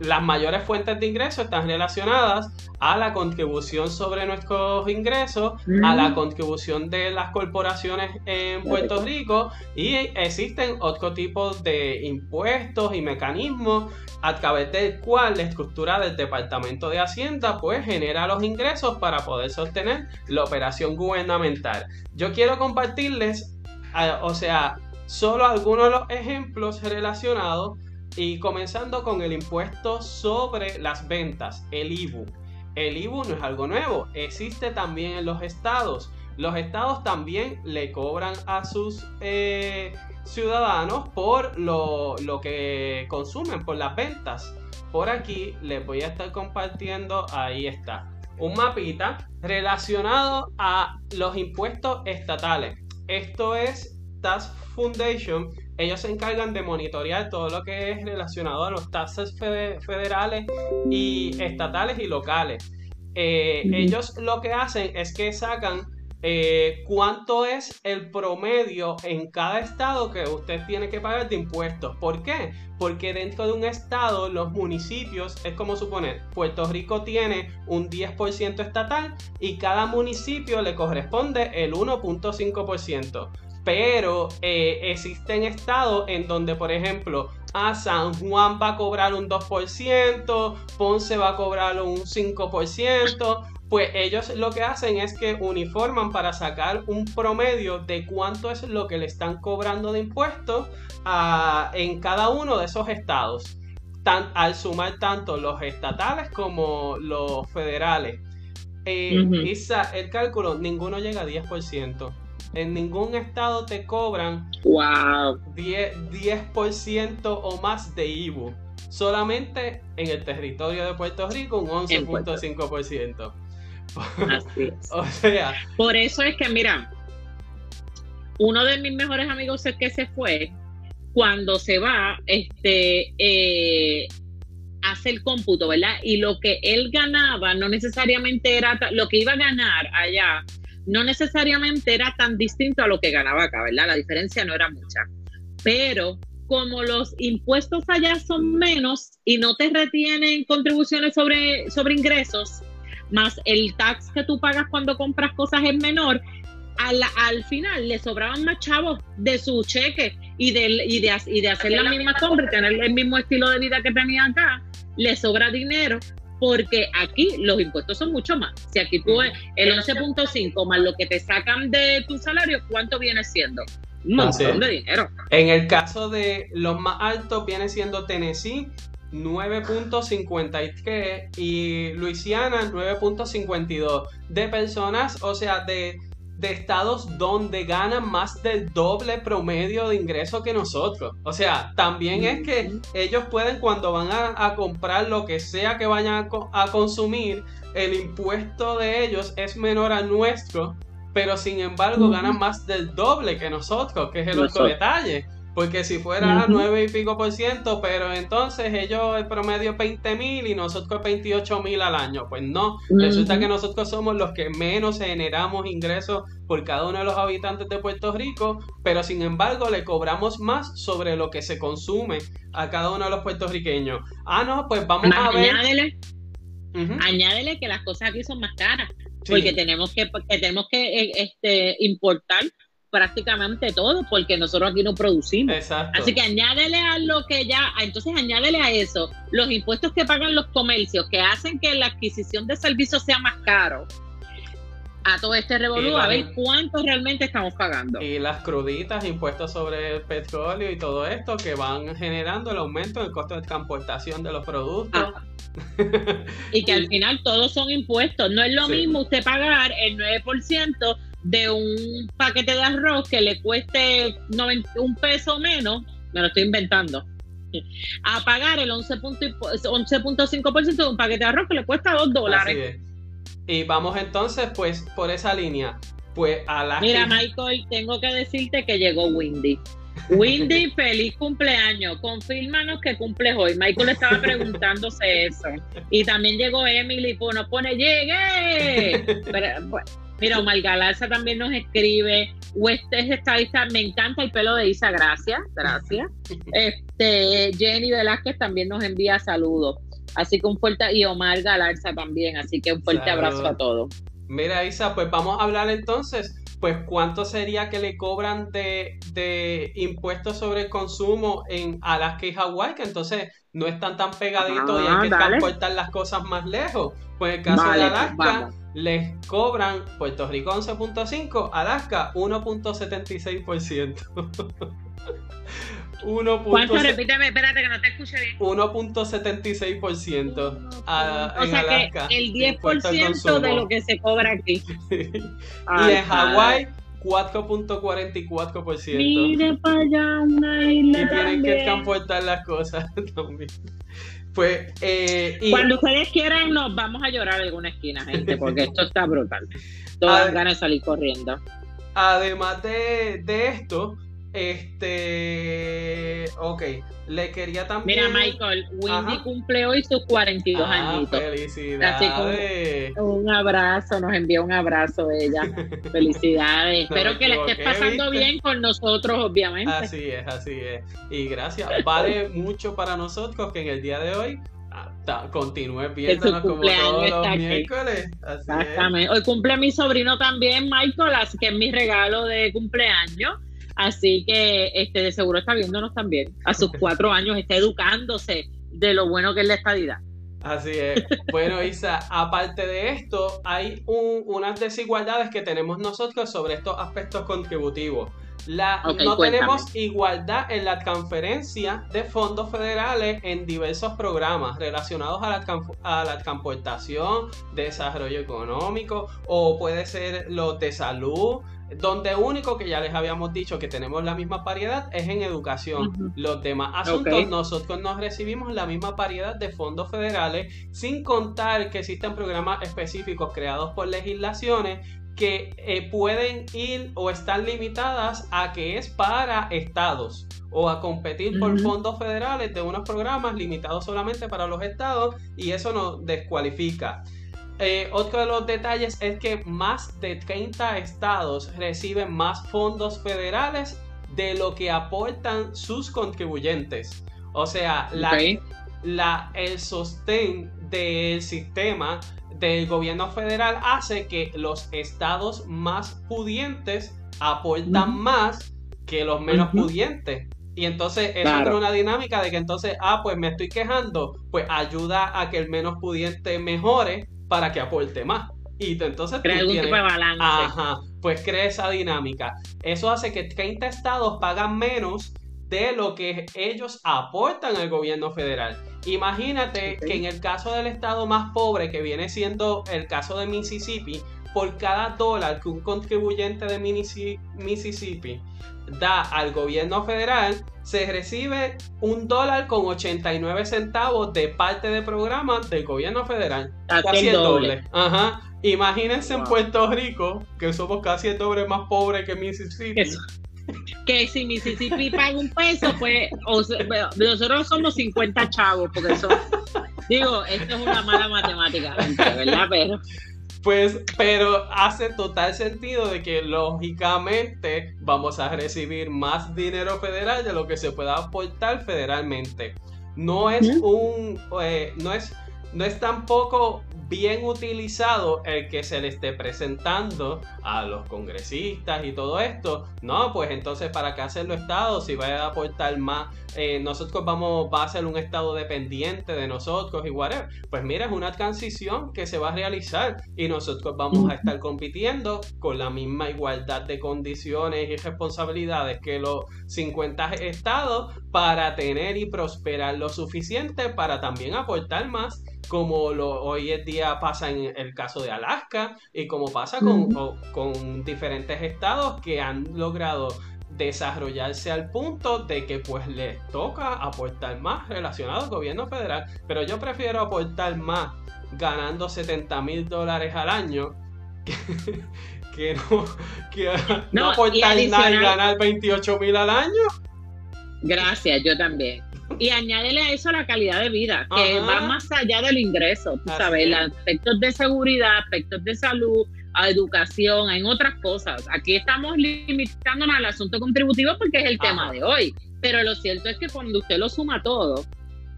S1: las mayores fuentes de ingresos están relacionadas a la contribución sobre nuestros ingresos, a la contribución de las corporaciones en Puerto Rico y existen otro tipo de impuestos y mecanismos a través del cual la estructura del Departamento de Hacienda pues genera los ingresos para poder sostener la operación gubernamental. Yo quiero compartirles, eh, o sea, solo algunos de los ejemplos relacionados y comenzando con el impuesto sobre las ventas, el IBU. El IBU no es algo nuevo, existe también en los estados. Los estados también le cobran a sus eh, ciudadanos por lo, lo, que consumen, por las ventas. Por aquí les voy a estar compartiendo, ahí está, un mapita relacionado a los impuestos estatales. Esto es Tax Foundation ellos se encargan de monitorear todo lo que es relacionado a los taxes federales y estatales y locales. Eh, ellos lo que hacen es que sacan eh, cuánto es el promedio en cada estado que usted tiene que pagar de impuestos. ¿Por qué? Porque dentro de un estado, los municipios, es como suponer, Puerto Rico tiene un 10% estatal y cada municipio le corresponde el 1.5% pero eh, existen estados en donde, por ejemplo, a San Juan va a cobrar un 2%, Ponce va a cobrar un 5%, pues ellos lo que hacen es que uniforman para sacar un promedio de cuánto es lo que le están cobrando de impuestos en cada uno de esos estados, al sumar tanto los estatales como los federales. Eh, el cálculo, ninguno llega a 10% en ningún estado te cobran
S2: wow.
S1: 10%, o más de IBU. Solamente en el territorio de Puerto Rico un 11.5%.
S2: Así es. o sea. Por eso es que, mira, uno de mis mejores amigos es que se fue. Cuando se va, este, eh, hace el cómputo, ¿verdad? Y lo que él ganaba no necesariamente era lo que iba a ganar allá no necesariamente era tan distinto a lo que ganaba acá, ¿verdad? La diferencia no era mucha. Pero como los impuestos allá son menos y no te retienen contribuciones sobre, sobre ingresos, más el tax que tú pagas cuando compras cosas es menor, al, al final le sobraban más chavos de su cheque y de, y de, y de hacer la misma compra y tener el mismo estilo de vida que tenía acá, le sobra dinero porque aquí los impuestos son mucho más. Si aquí tú el 11.5 más lo que te sacan de tu salario, ¿cuánto viene siendo? Un montón de dinero.
S1: En el caso de los más altos viene siendo Tennessee 9.53 y Luisiana 9.52 de personas, o sea, de de estados donde ganan más del doble promedio de ingreso que nosotros. O sea, también es que ellos pueden cuando van a, comprar lo que sea que vayan a, consumir, el impuesto de ellos es menor al nuestro, pero sin embargo ganan más del doble que nosotros, que es el otro detalle. Porque si fuera 9 y pico por ciento, pero entonces ellos el promedio es 20 mil y nosotros 28 mil al año. Pues no, resulta que nosotros somos los que menos generamos ingresos por cada uno de los habitantes de Puerto Rico, pero sin embargo le cobramos más sobre lo que se consume a cada uno de los puertorriqueños. Ah, no, pues vamos a ver.
S2: Añádele, añádele que las cosas aquí son más caras, porque tenemos que, tenemos que eh, este, importar prácticamente todo, porque nosotros aquí no producimos. Así que añádele a lo que ya, entonces añádele a eso los impuestos que pagan los comercios, que hacen que la adquisición de servicios sea más caro. A todo este revolú, a ver cuánto realmente estamos pagando.
S1: Y las cruditas, impuestos sobre el petróleo y todo esto que van generando el aumento del costo de transportación de los productos.
S2: y que al final todos son impuestos. No es lo mismo usted pagar el 9% de un paquete de arroz que le cueste un peso menos, me lo estoy inventando, a pagar el 11.5% de un paquete de arroz que le cuesta 2 dólares.
S1: Y vamos entonces, pues, por esa línea. Pues a la
S2: Mira, Michael, tengo que decirte que llegó Windy. Windy, feliz cumpleaños. Confírmanos que cumples hoy. Michael estaba preguntándose eso. Y también llegó Emily, pues nos pone, llegué. Pero, Mira, Omar Galarza también nos escribe. Huestes estadista, me encanta el pelo de Isa, gracias, gracias. Este, Jenny Velázquez también nos envía saludos. Así que un fuerte, y Omar Galarza también, así que un fuerte abrazo a todos.
S1: Mira, Isa, pues vamos a hablar entonces, pues cuánto sería que le cobran de, de impuestos sobre el consumo en Alaska y Hawái, que entonces no están tan pegaditos y hay que transportar las cosas más lejos. Pues en el caso de pues Alaska les cobran Puerto Rico 11.5, Alaska 1.76%.
S2: 1. ¿Cuánto? Repíteme, espérate que no te escuché bien.
S1: 1.76%
S2: o sea que el 10% de lo que se cobra aquí. y
S1: en Hawái 4.44%.
S2: Mire para allá una isla.
S1: Y tienen que transportar las cosas también. Pues, eh,
S2: Cuando ustedes quieran, nos vamos a llorar en alguna esquina, gente, porque esto está brutal. Todas ganas de salir corriendo.
S1: Además de, de esto, este. Ok, le quería también.
S2: Mira, Michael, Windy cumple hoy sus 42 ah, añitos.
S1: Felicidades.
S2: un abrazo, nos envía un abrazo ella. Felicidades. Espero que le estés pasando bien con nosotros, obviamente.
S1: Así es, así es. Y gracias. Vale mucho para nosotros que en el día de hoy ah, continúe viéndonos como todos los miércoles.
S2: Exactamente. Hoy cumple mi sobrino también, Michael, así que es mi regalo de cumpleaños. Así que este, de seguro está viéndonos también. A sus cuatro años está educándose de lo bueno que es la estadidad.
S1: Así es. Bueno, Isa, aparte de esto, hay unas desigualdades que tenemos nosotros sobre estos aspectos contributivos. La, no tenemos igualdad en la transferencia de fondos federales en diversos programas relacionados a la, a la transportación, desarrollo económico o puede ser los de salud, donde único que ya les habíamos dicho que tenemos la misma variedad es en educación. Los demás asuntos nosotros nos recibimos la misma variedad de fondos federales, sin contar que existen programas específicos creados por legislaciones que eh, pueden ir o están limitadas a que es para estados o a competir por fondos federales de unos programas limitados solamente para los estados y eso nos descualifica. Eh, otro de los detalles es que más de 30 estados reciben más fondos federales de lo que aportan sus contribuyentes. O sea, la, el sostén del sistema del gobierno federal hace que los estados más pudientes aportan más que los menos pudientes. Y entonces eso crea una dinámica de que entonces, ah, pues me estoy quejando, pues ayuda a que el menos pudiente mejore para que aporte más. Y entonces
S2: crea algún tipo de balance.
S1: Ajá, pues crea esa dinámica. Eso hace que 30 estados pagan menos de lo que ellos aportan al gobierno federal. Imagínate que en el caso del estado más pobre, que viene siendo el caso de Mississippi, por cada dólar que un contribuyente de Mississippi da al gobierno federal, se recibe un dólar con 89 centavos de parte de programas del gobierno federal.
S2: Casi el doble.
S1: Ajá. Imagínense en Puerto Rico, que somos casi el doble más pobres que Mississippi
S2: que si Mississippi paga un peso, pues nosotros somos 50 chavos, porque eso, digo, esto es una mala matemática, ¿verdad? Pero...
S1: Pues, pero hace total sentido de que lógicamente vamos a recibir más dinero federal de lo que se pueda aportar federalmente. No es un, eh, no es, no es tampoco bien utilizado el que se le esté presentando a los congresistas y todo esto. No, pues entonces, ¿para qué hacerlo Estado si va a aportar más? Eh, nosotros vamos, va a ser un Estado dependiente de nosotros y whatever. Pues mira, es una transición que se va a realizar y nosotros vamos a estar compitiendo con la misma igualdad de condiciones y responsabilidades que los 50 estados para tener y prosperar lo suficiente para también aportar más como lo, hoy en día pasa en el caso de Alaska y como pasa con, con diferentes estados que han logrado desarrollarse al punto de que pues les toca aportar más relacionado al gobierno federal. Pero yo prefiero aportar más ganando 70 mil dólares al año que, no, que no, aportar nada y ganar 28 mil al año.
S2: Gracias, yo también. Y añádele a eso la calidad de vida, que va más allá del ingreso, tú sabes, aspectos de seguridad, aspectos de salud, a educación, en otras cosas. Aquí estamos limitándonos al asunto contributivo porque es el tema de hoy. Pero lo cierto es que cuando usted lo suma todo,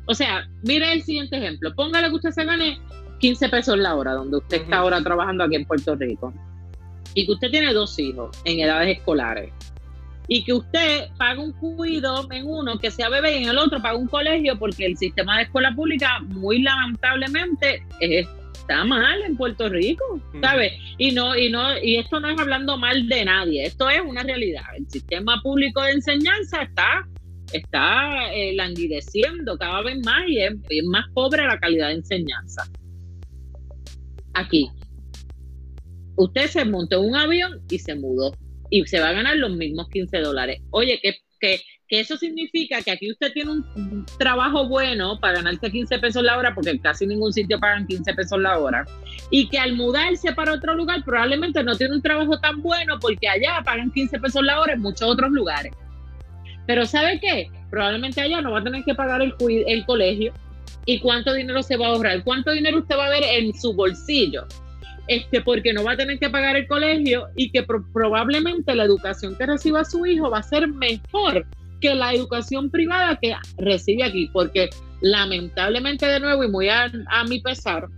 S2: o sea, mire el siguiente ejemplo, póngale que usted se gane 15 pesos la hora, donde usted está ahora trabajando aquí en Puerto Rico, y que usted tiene dos hijos en edades escolares y que usted paga un cuido en uno que sea bebé y en el otro paga un colegio porque el sistema de escuela pública muy lamentablemente está mal en Puerto Rico, ¿sabes? Y no y no y esto no es hablando mal de nadie, esto es una realidad. El sistema público de enseñanza está está eh, languideciendo cada vez más y es, es más pobre la calidad de enseñanza. Aquí, usted se montó en un avión y se mudó y se va a ganar los mismos 15 dólares. Oye, que, que, que, eso significa que aquí usted tiene un trabajo bueno para ganarse 15 pesos la hora, porque casi ningún sitio pagan 15 pesos la hora, y que al mudarse para otro lugar probablemente no tiene un trabajo tan bueno porque allá pagan 15 pesos la hora en muchos otros lugares. Pero ¿sabe qué? Probablemente allá no va a tener que pagar el, el colegio. ¿Y cuánto dinero se va a ahorrar? ¿Cuánto dinero usted va a ver en su bolsillo? este, porque no va a tener que pagar el colegio y que probablemente la educación que reciba su hijo va a ser mejor que la educación privada que recibe aquí, porque lamentablemente de nuevo y muy a, mi pesar,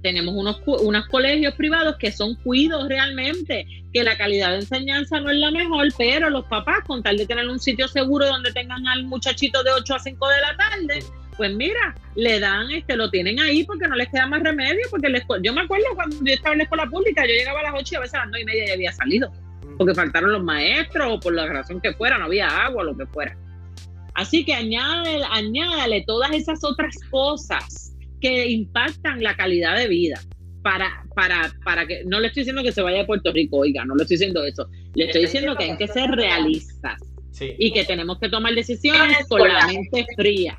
S2: tenemos unos, unos colegios privados que son cuidos realmente, que la calidad de enseñanza no es la mejor, pero los papás, con tal de tener un sitio seguro donde tengan al muchachito de 8 a 5 de la tarde, pues mira, le dan, este, lo tienen ahí porque no les queda más remedio, porque les, yo me acuerdo cuando yo estaba en la escuela pública, yo llegaba a las 8 y a veces a las 9 y media ya había salido, porque faltaron los maestros o por la razón que fuera, no había agua o lo que fuera. Así que añádale, añádale todas esas otras cosas que impactan la calidad de vida. Para, para, para que, no le estoy diciendo que se vaya a Puerto Rico, oiga, no le estoy diciendo eso. Le estoy diciendo que hay que ser realistas y que tenemos que tomar decisiones con la mente fría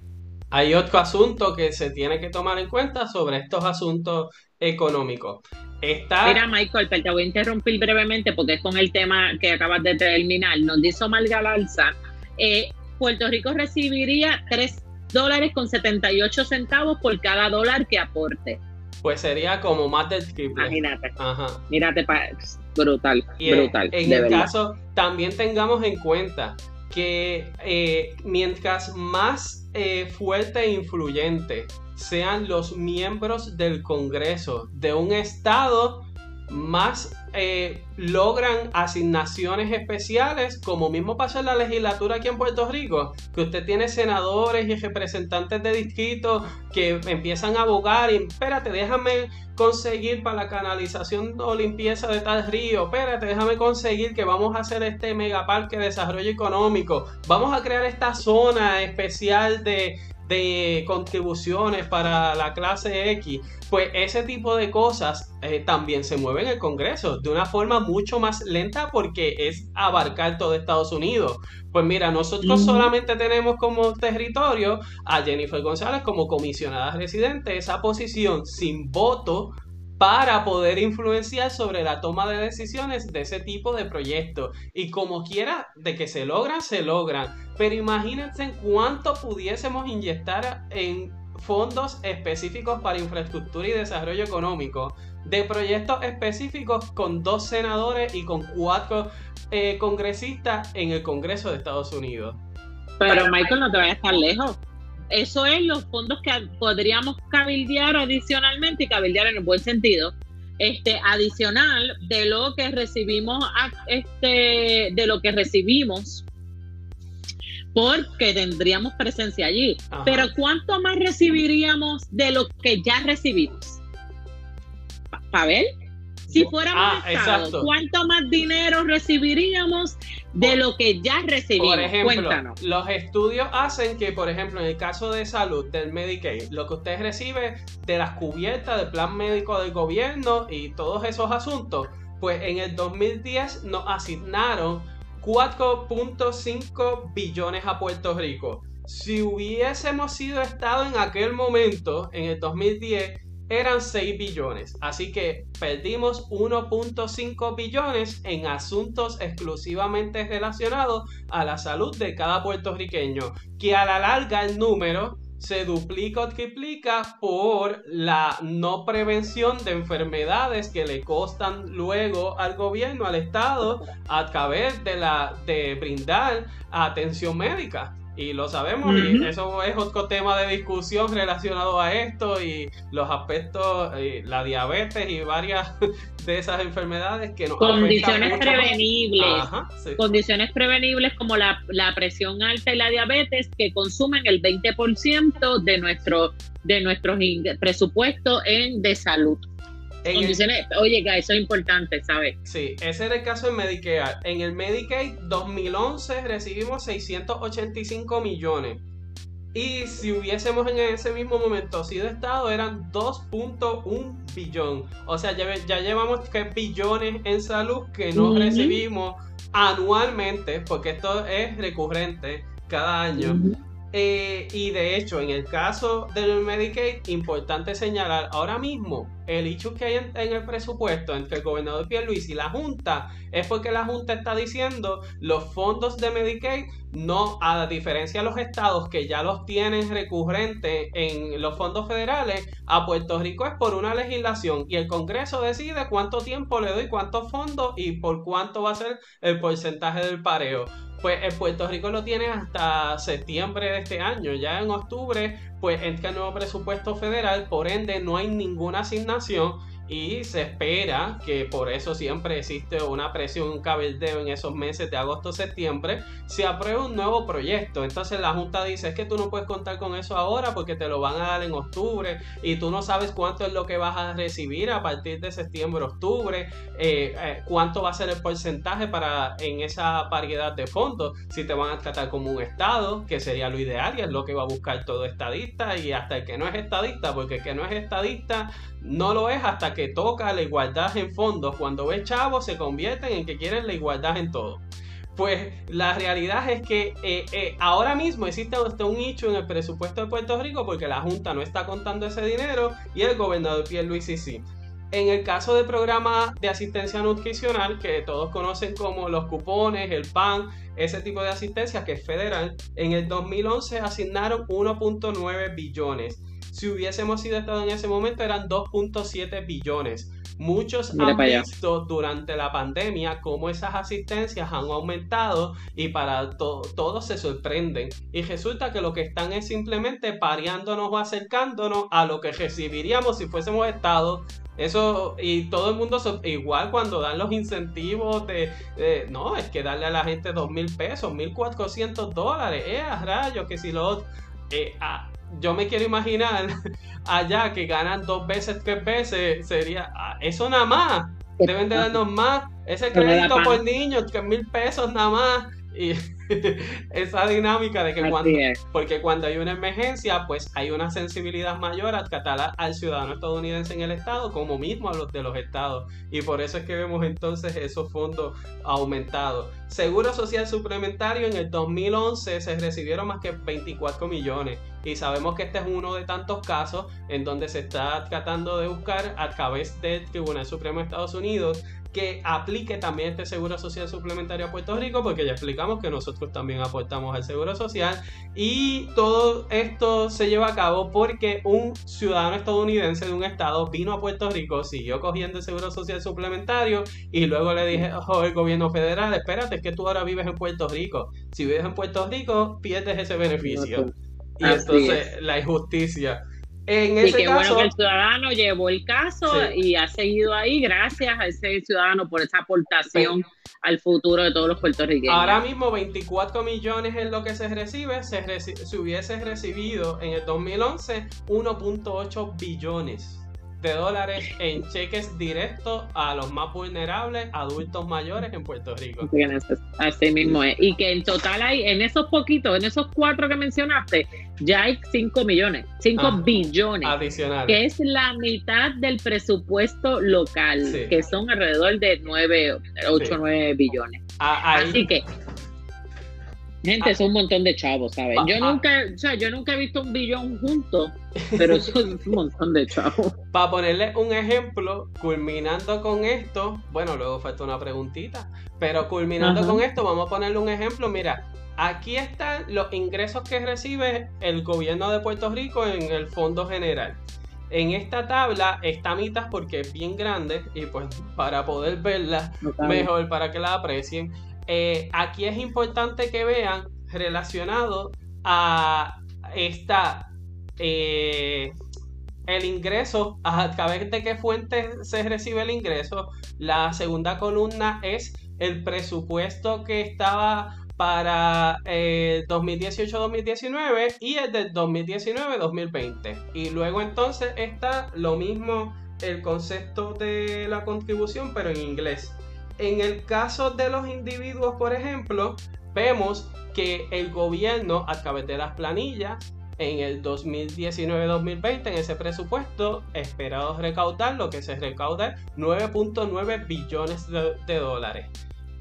S1: hay otro asunto que se tiene que tomar en cuenta sobre estos asuntos económicos.
S2: Mira, Michael, te voy a interrumpir brevemente porque es con el tema que acabas de terminar. Nos dice Omar eh, Puerto Rico recibiría 3 dólares con 78 centavos por cada dólar que aporte.
S1: Pues sería como más del triple.
S2: Imagínate. Ajá. Mírate, brutal, brutal.
S1: En, el caso, también tengamos en cuenta que eh, mientras más eh, fuerte e influyente sean los miembros del Congreso de un estado, más eh, logran asignaciones especiales, como mismo pasa en la legislatura aquí en Puerto Rico, que usted tiene senadores y representantes de distrito que empiezan a abogar y espérate, déjame conseguir para la canalización o limpieza de tal río, espérate, déjame conseguir que vamos a hacer este megaparque de desarrollo económico, vamos a crear esta zona especial de de contribuciones para la clase X, pues ese tipo de cosas eh, también se mueven en el Congreso de una forma mucho más lenta porque es abarcar todo Estados Unidos. Pues mira, nosotros solamente tenemos como territorio a Jennifer González como comisionada residente, esa posición sin voto para poder influenciar sobre la toma de decisiones de ese tipo de proyectos. Y como quiera, de que se logran, se logran. Pero imagínense cuánto pudiésemos inyectar en fondos específicos para infraestructura y desarrollo económico, de proyectos específicos con dos senadores y con cuatro eh, congresistas en el Congreso de Estados Unidos.
S2: Pero Michael, no te vayas tan lejos eso es los fondos que podríamos cabildear adicionalmente y cabildear en el buen sentido, este, adicional de lo que recibimos, este, de lo que recibimos, porque tendríamos presencia allí. Pero ¿cuánto más recibiríamos de lo que ya recibimos? ¿Para ver? Si fuéramos ah, Estado, ¿cuánto más dinero recibiríamos de lo que ya recibimos?
S1: Por ejemplo, los estudios hacen que, por ejemplo, en el caso de salud del Medicaid, lo que usted recibe de las cubiertas del plan médico del gobierno y todos esos asuntos, pues en el 2010 nos asignaron 4.5 billones a Puerto Rico. Si hubiésemos sido Estado en aquel momento, en el 2010, eran 6 billones, así que perdimos 1.5 billones en asuntos exclusivamente relacionados a la salud de cada puertorriqueño, que a la larga el número se duplica o triplica por la no prevención de enfermedades que le costan luego al gobierno, al Estado, a través de, la, de brindar atención médica. Y lo sabemos, y eso es otro tema de discusión relacionado a esto y los aspectos, la diabetes y varias de esas enfermedades que nos
S2: Condiciones prevenibles. Condiciones prevenibles como la, presión alta y la diabetes que consumen el 20% de nuestro de nuestros presupuestos en de salud oye, eso es importante, ¿sabes?
S1: Sí, ese era el caso en Medicare. En el Medicaid 2011 recibimos 685 millones. Y si hubiésemos en ese mismo momento sido Estado, eran 2.1 billón. O sea, ya, llevamos 3 billones en salud que no recibimos anualmente, porque esto es recurrente cada año. Eh, y de hecho, en el caso del Medicaid, importante señalar, ahora mismo el hecho que hay en, el presupuesto entre el gobernador Pierluisi y la Junta es porque la Junta está diciendo los fondos de Medicaid no, a diferencia de los estados que ya los tienen recurrentes en los fondos federales, a Puerto Rico es por una legislación y el Congreso decide cuánto tiempo le doy, cuántos fondos y por cuánto va a ser el porcentaje del pareo pues en Puerto Rico lo tiene hasta septiembre de este año. Ya en octubre, pues entra el nuevo presupuesto federal, por ende no hay ninguna asignación y se espera que por eso siempre existe una presión, un cabildeo en esos meses de agosto-septiembre, se apruebe un nuevo proyecto. Entonces la Junta dice, es que tú no puedes contar con eso ahora porque te lo van a dar en octubre y tú no sabes cuánto es lo que vas a recibir a partir de septiembre-octubre, eh, eh, cuánto va a ser el porcentaje para en esa variedad de fondos, si te van a tratar como un estado, que sería lo ideal y es lo que va a buscar todo estadista y hasta el que no es estadista, porque el que no es estadista no lo es hasta que toca la igualdad en fondos. Cuando ve chavos se convierten en que quieren la igualdad en todo. Pues la realidad es que eh, eh, ahora mismo existe un nicho en el presupuesto de Puerto Rico porque la Junta no está contando ese dinero y el gobernador Pierre Luis sí. En el caso del programa de asistencia nutricional, que todos conocen como los cupones, el PAN, ese tipo de asistencia que es federal, en el 2011 asignaron 1.9 billones. Si hubiésemos sido Estado en ese momento eran 2.7 billones. muchos han visto durante la pandemia cómo esas asistencias han aumentado y para todos se sorprenden. Y resulta que lo que están es simplemente pareándonos o acercándonos a lo que recibiríamos si fuésemos Estado eso, y todo el mundo, igual cuando dan los incentivos de, no, es que darle a la gente dos mil pesos, mil cuatrocientos dólares, eh, a rayos, que si lo eh, yo me quiero imaginar allá que ganan dos veces, tres veces, sería, ah, eso nada más, deben de darnos más, ese crédito por niño, que mil pesos nada más, y esa dinámica de que cuando, porque cuando hay una emergencia, pues hay una sensibilidad mayor a tratar al ciudadano estadounidense en el estado como mismo a los de los estados. Y por eso es que vemos entonces esos fondos aumentados. Seguro Social Suplementario en el 2011 se recibieron más que 24 millones. Y sabemos que este es uno de tantos casos en donde se está tratando de buscar a través del Tribunal Supremo de Estados Unidos que aplique también este seguro social suplementario a Puerto Rico, porque ya explicamos que nosotros también aportamos al seguro social. Y todo esto se lleva a cabo porque un ciudadano estadounidense de un estado vino a Puerto Rico, siguió cogiendo el seguro social suplementario y luego le dije al gobierno federal, espérate, es que tú ahora vives en Puerto Rico. Si vives en Puerto Rico, pierdes ese beneficio. y entonces la injusticia
S2: y qué bueno que el ciudadano llevó el caso y ha seguido ahí. Gracias a ese ciudadano por esa aportación al futuro de todos los puertorriqueños.
S1: Ahora mismo 24 millones es lo que se recibe, se, se hubiese recibido en el 2011 1.8 billones de dólares en cheques directos a los más vulnerables, adultos mayores en Puerto Rico.
S2: Así mismo es. Y que en total hay, en esos poquitos, en esos cuatro que mencionaste, ya hay 5 millones, 5 ah, billones. Adicionales. Que es la mitad del presupuesto local, que son alrededor de 9, 8, 9 billones. Ah, Así que Gente, es un montón de chavos, ¿sabes? Yo nunca, o sea, yo nunca he visto un billón junto, pero eso es un montón de chavos.
S1: Para ponerle un ejemplo, culminando con esto, bueno, luego falta una preguntita, pero culminando con esto, vamos a ponerle un ejemplo. Mira, aquí están los ingresos que recibe el gobierno de Puerto Rico en el Fondo General. En esta tabla está mitad porque es bien grande y pues para poder verla mejor, para que la aprecien. Eh, aquí es importante que vean relacionado a esta eh, el ingreso, a través de qué fuente se recibe el ingreso. La segunda columna es el presupuesto que estaba para 2018-2019 eh, y el del 2019-2020. Y luego entonces está lo mismo el concepto de la contribución, pero en inglés. En el caso de los individuos, por ejemplo, vemos que el gobierno, a través de las planillas, en el 2019-2020, en ese presupuesto, esperado recaudar lo que se recauda 9.9 billones de, dólares.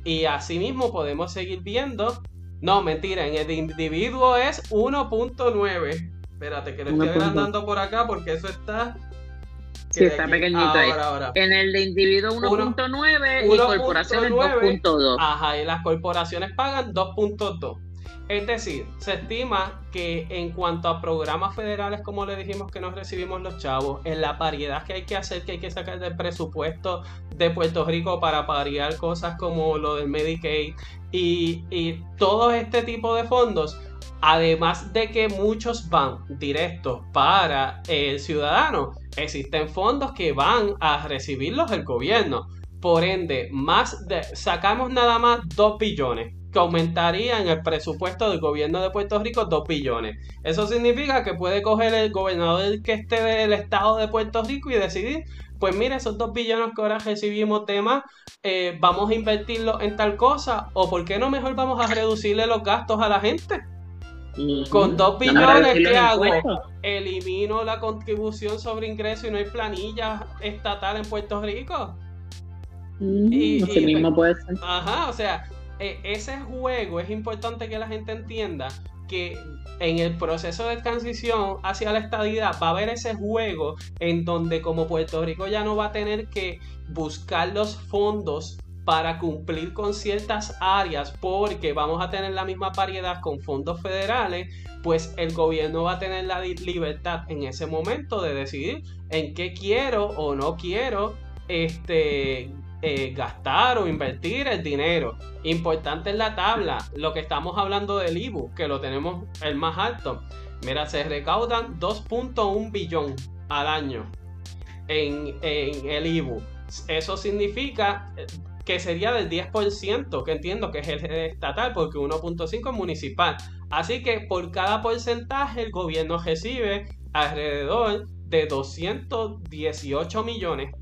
S1: Y asimismo podemos seguir viendo, no, mentira, en el individuo es 1.9. Espérate, que lo estoy andando por acá porque eso está
S2: Sí, está pequeñito ahí. En el de individuo 1.9 y corporaciones 2.2.
S1: Ajá, y las corporaciones pagan 2.2. Es decir, se estima que en cuanto a programas federales, como le dijimos que nos recibimos los chavos, en la paridad que hay que hacer, que hay que sacar del presupuesto de Puerto Rico para pariar cosas como lo del Medicaid y, y todo este tipo de fondos, además de que muchos van directos para el ciudadano, existen fondos que van a recibirlos el gobierno. Por ende, más sacamos nada más 2 billones, que aumentaría en el presupuesto del gobierno de Puerto Rico 2 billones. Eso significa que puede coger el gobernador que esté del estado de Puerto Rico y decidir, pues mira, esos 2 billones que ahora recibimos de eh, vamos a invertirlo en tal cosa, o por qué no mejor vamos a reducirle los gastos a la gente. Con dos billones, ¿qué hago? Elimino la contribución sobre ingreso y no hay planilla estatal en Puerto Rico.
S2: y, mismo puede ser.
S1: Ajá, o sea, e, ese juego es importante que la gente entienda que en el proceso de transición hacia la estadidad va a haber ese juego en donde como Puerto Rico ya no va a tener que buscar los fondos para cumplir con ciertas áreas porque vamos a tener la misma variedad con fondos federales, pues el gobierno va a tener la libertad en ese momento de decidir en qué quiero o no quiero este, eh, gastar o invertir el dinero. Importante en la tabla, lo que estamos hablando del IBU, que lo tenemos el más alto. Mira, se recaudan 2.1 billón al año en, en el IBU. Eso significa que sería del 10%, que entiendo que es el estatal, porque 1.5 es municipal. Así que por cada porcentaje el gobierno recibe alrededor de 218 millones.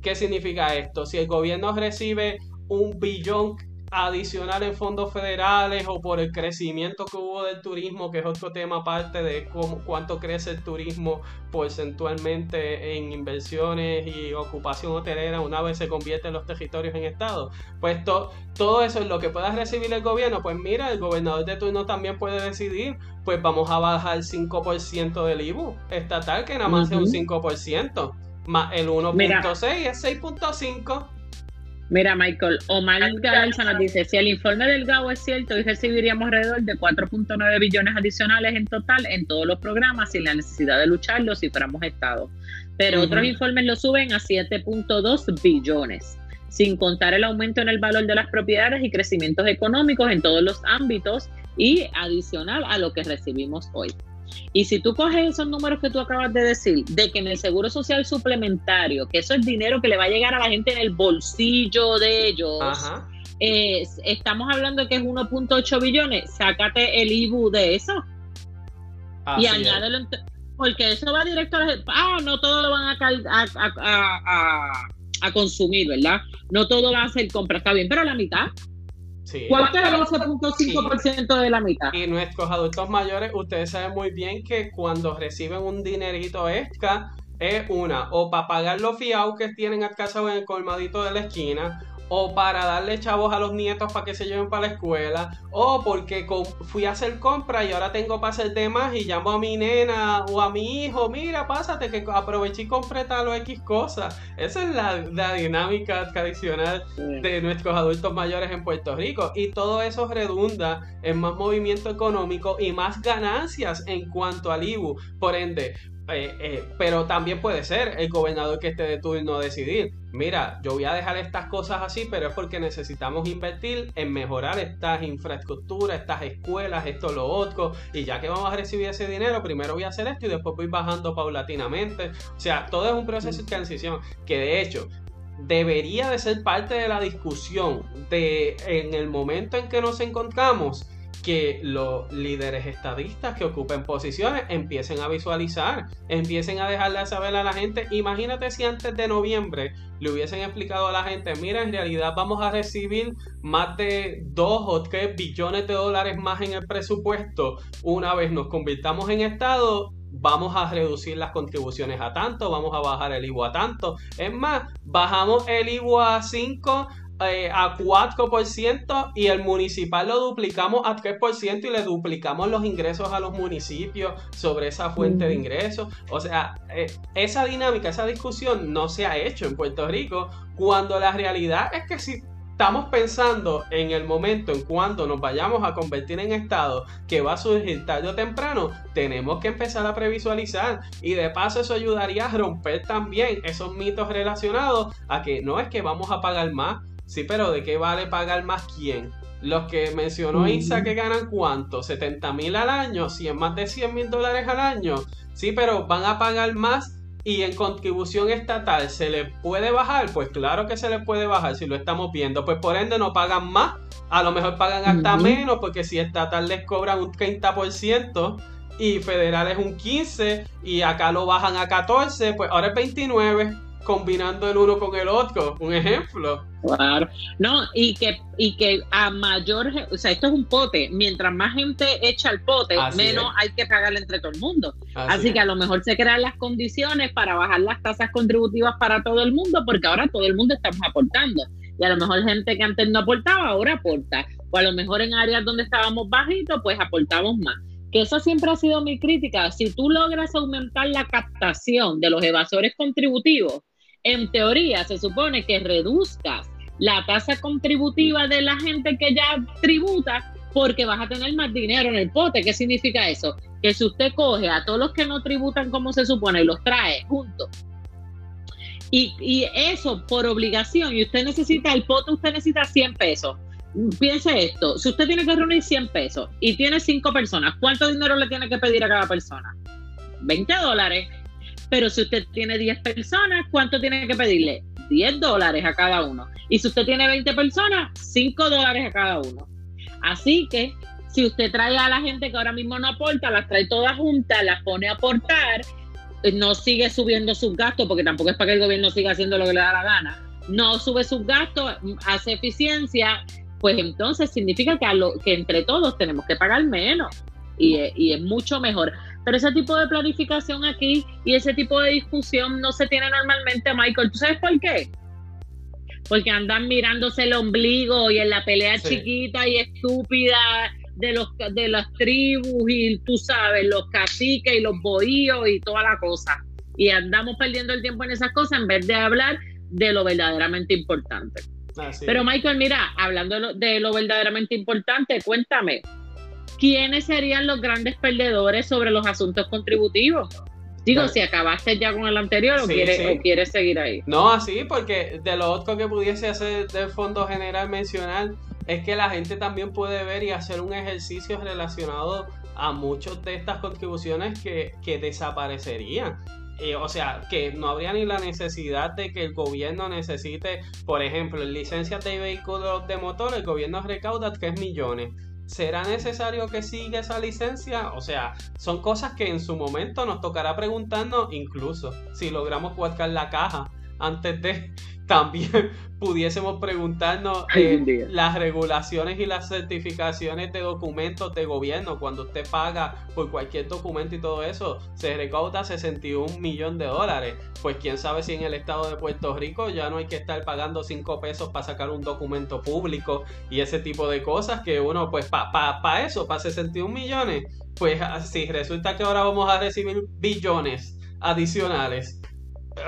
S1: ¿Qué significa esto? Si el gobierno recibe un billón adicional en fondos federales o por el crecimiento que hubo del turismo, que es otro tema aparte de cómo, cuánto crece el turismo porcentualmente en inversiones y ocupación hotelera una vez se convierten los territorios en estado. Pues todo eso es lo que pueda recibir el gobierno. Pues mira, el gobernador de turno también puede decidir, pues vamos a bajar el 5% del IBU estatal, que nada más es un 5%, más el 1.6 es 6.5%.
S2: Mira, Michael, Omar Garza nos dice, si el informe del GAO es cierto, hoy recibiríamos alrededor de 4.9 billones adicionales en total en todos los programas sin la necesidad de lucharlo si fuéramos Estado. Pero otros informes lo suben a 7.2 billones, sin contar el aumento en el valor de las propiedades y crecimientos económicos en todos los ámbitos y adicional a lo que recibimos hoy. Y si tú coges esos números que tú acabas de decir, de que en el seguro social suplementario, que eso es dinero que le va a llegar a la gente en el bolsillo de ellos, estamos hablando de que es 1.8 billones, sácate el IBU de eso. y añádelo, porque eso va directo a la gente. Ah, no todo lo van a, a, a consumir, ¿verdad? No todo va a ser compra, está bien, pero la mitad. ¿Cuánto es el 11.5% de la mitad?
S1: Y nuestros adultos mayores, ustedes saben muy bien que cuando reciben un dinerito extra, es una, o para pagar los fiados que tienen al casa en el colmadito de la esquina, o para darle chavos a los nietos para que se lleven para la escuela, o porque fui a hacer compra y ahora tengo para hacer demás y llamo a mi nena o a mi hijo, mira, pásate que aproveché y compré tal o X cosas. Esa es la, dinámica tradicional de nuestros adultos mayores en Puerto Rico y todo eso redunda en más movimiento económico y más ganancias en cuanto al IBU. Por ende, eh, eh, pero también puede ser el gobernador que esté de turno decidir, mira, yo voy a dejar estas cosas así, pero es porque necesitamos invertir en mejorar estas infraestructuras, estas escuelas, esto, lo otro, y ya que vamos a recibir ese dinero, primero voy a hacer esto y después voy bajando paulatinamente. O sea, todo es un proceso de transición que de hecho debería de ser parte de la discusión de en el momento en que nos encontramos que los líderes estadistas que ocupen posiciones empiecen a visualizar, empiecen a dejarle saber a la gente. Imagínate si antes de noviembre le hubiesen explicado a la gente, mira, en realidad vamos a recibir más de 2 o 3 billones de dólares más en el presupuesto una vez nos convirtamos en Estado. Vamos a reducir las contribuciones a tanto, vamos a bajar el IVA a tanto. Es más, bajamos el IVA a 5, eh, a 4% y el municipal lo duplicamos a 3% y le duplicamos los ingresos a los municipios sobre esa fuente de ingresos. O sea, eh, esa dinámica, esa discusión no se ha hecho en Puerto Rico cuando la realidad es que si estamos pensando en el momento en cuando nos vayamos a convertir en estado que va a surgir tarde o temprano, tenemos que empezar a previsualizar y de paso eso ayudaría a romper también esos mitos relacionados a que no es que vamos a pagar más, Sí, pero ¿de qué vale pagar más quién? Los que mencionó Isa que ganan cuánto, 70 mil al año, 100 más de 100 mil dólares al año. Sí, pero van a pagar más y en contribución estatal se le puede bajar. Pues claro que se le puede bajar si lo estamos viendo. Pues por ende no pagan más, a lo mejor pagan hasta menos porque si estatal les cobran un 30% y federal es un 15% y acá lo bajan a 14%, pues ahora es 29% combinando el uno con el otro, un ejemplo.
S2: Claro, no, y que, y que a mayor, o sea, esto es un pote, mientras más gente echa el pote, menos hay que pagarle entre todo el mundo. Así, que a lo mejor se crean las condiciones para bajar las tasas contributivas para todo el mundo, porque ahora todo el mundo estamos aportando. Y a lo mejor gente que antes no aportaba, ahora aporta. O a lo mejor en áreas donde estábamos bajitos, pues aportamos más que eso siempre ha sido mi crítica. Si tú logras aumentar la captación de los evasores contributivos, en teoría se supone que reduzcas la tasa contributiva de la gente que ya tributa porque vas a tener más dinero en el pote. ¿Qué significa eso? Que si usted coge a todos los que no tributan como se supone y los trae juntos Y, eso por obligación, y usted necesita, el pote usted necesita 100 pesos. Piense esto, si usted tiene que reunir 100 pesos y tiene 5 personas, ¿cuánto dinero le tiene que pedir a cada persona? 20 dólares. Pero si usted tiene 10 personas, ¿cuánto tiene que pedirle? 10 dólares a cada uno. Y si usted tiene 20 personas, 5 dólares a cada uno. Así que si usted trae a la gente que ahora mismo no aporta, las trae todas juntas, las pone a aportar no sigue subiendo sus gastos, porque tampoco es para que el gobierno siga haciendo lo que le da la gana, no sube sus gastos, hace eficiencia, pues entonces significa que, a lo, que entre todos tenemos que pagar menos y, y es mucho mejor. Pero ese tipo de planificación aquí y ese tipo de discusión no se tiene normalmente, Michael. ¿Tú sabes por qué? Porque andan mirándose el ombligo y en la pelea chiquita y estúpida de los de las tribus y tú sabes, los caciques y los bohíos y toda la cosa. Y andamos perdiendo el tiempo en esas cosas en vez de hablar de lo verdaderamente importante. Pero Michael, mira, hablando de lo, verdaderamente importante, cuéntame, ¿quiénes serían los grandes perdedores sobre los asuntos contributivos? Digo, si acabaste ya con el anterior o, quieres, quieres seguir ahí.
S1: No, así, porque de lo otro que pudiese hacer del Fondo General mencionar, es que la gente también puede ver y hacer un ejercicio relacionado a muchas de estas contribuciones que, desaparecerían. Eh, o sea, que no habría ni la necesidad de que el gobierno necesite, por ejemplo, en licencias de vehículos de motor, el gobierno recauda 3 millones. ¿Será necesario que siga esa licencia? O sea, son cosas que en su momento nos tocará preguntarnos, incluso si logramos cuadrar la caja antes de también pudiésemos preguntarnos eh, las regulaciones y las certificaciones de documentos de gobierno. Cuando usted paga por cualquier documento y todo eso, se recauda 61 millones de dólares. Pues quién sabe si en el estado de Puerto Rico ya no hay que estar pagando 5 pesos para sacar un documento público y ese tipo de cosas que uno, pues para eso, para 61 millones, pues si resulta que ahora vamos a recibir billones adicionales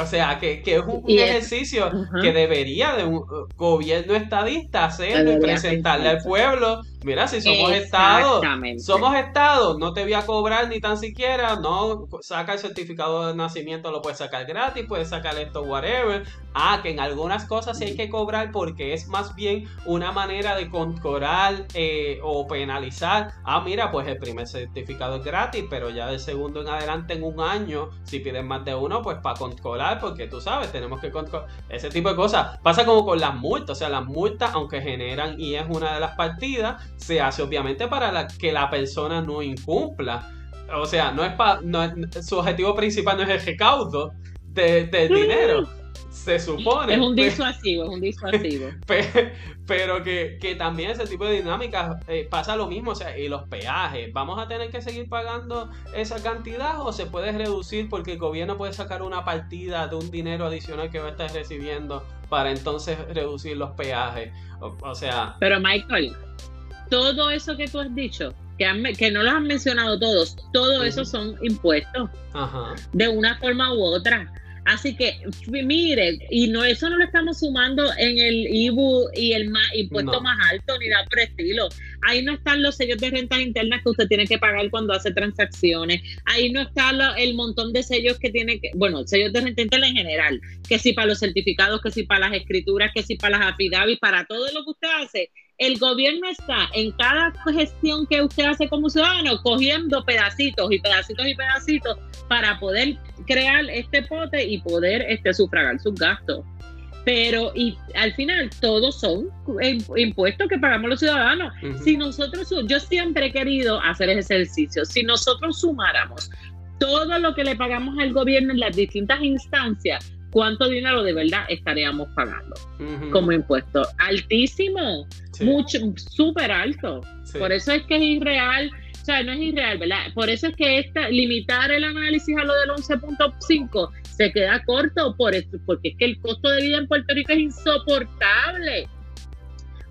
S1: o sea, que, es un, ejercicio que debería de un gobierno estadista hacer y presentarle al pueblo. Mira, si somos estados, somos estados, no te voy a cobrar ni tan siquiera, no, saca el certificado de nacimiento, lo puedes sacar gratis, puedes sacar esto, whatever. Ah, que en algunas cosas sí hay que cobrar porque es más bien una manera de controlar eh, o penalizar. Ah, mira, pues el primer certificado es gratis, pero ya del segundo en adelante en un año, si piden más de uno, pues para controlar porque tú sabes, tenemos que controlar ese tipo de cosas. Pasa como con las multas, o sea, las multas, aunque generan y es una de las partidas, se hace obviamente para que la persona no incumpla. O sea, no es para, su objetivo principal no es el recaudo del dinero se supone.
S2: Es un disuasivo, es un disuasivo.
S1: Pero, que, también ese tipo de dinámicas eh, pasa lo mismo, o sea, y los peajes, ¿vamos a tener que seguir pagando esa cantidad o se puede reducir porque el gobierno puede sacar una partida de un dinero adicional que va a estar recibiendo para entonces reducir los peajes? O, sea...
S2: Pero Michael, todo eso que tú has dicho, que, que no los han mencionado todos, todo eso son impuestos. Ajá. De una forma u otra. Así que, mire, y no eso no lo estamos sumando en el IBU y el impuesto más alto ni nada por estilo. Ahí no están los sellos de rentas internas que usted tiene que pagar cuando hace transacciones. Ahí no está el montón de sellos que tiene que, bueno, sellos de renta interna en general, que si para los certificados, que si para las escrituras, que si para las affidavits, para todo lo que usted hace el gobierno está en cada gestión que usted hace como ciudadano cogiendo pedacitos y pedacitos y pedacitos para poder crear este pote y poder este, sufragar sus gastos. Pero y al final todos son impuestos que pagamos los ciudadanos. Si nosotros, yo siempre he querido hacer ese ejercicio, si nosotros sumáramos todo lo que le pagamos al gobierno en las distintas instancias, ¿cuánto dinero de verdad estaríamos pagando como impuesto? Altísimo, mucho, súper alto. Por eso es que es irreal, o sea, no es irreal, ¿verdad? Por eso es que esta, limitar el análisis a lo del 11.5 se queda corto, por esto, porque es que el costo de vida en Puerto Rico es insoportable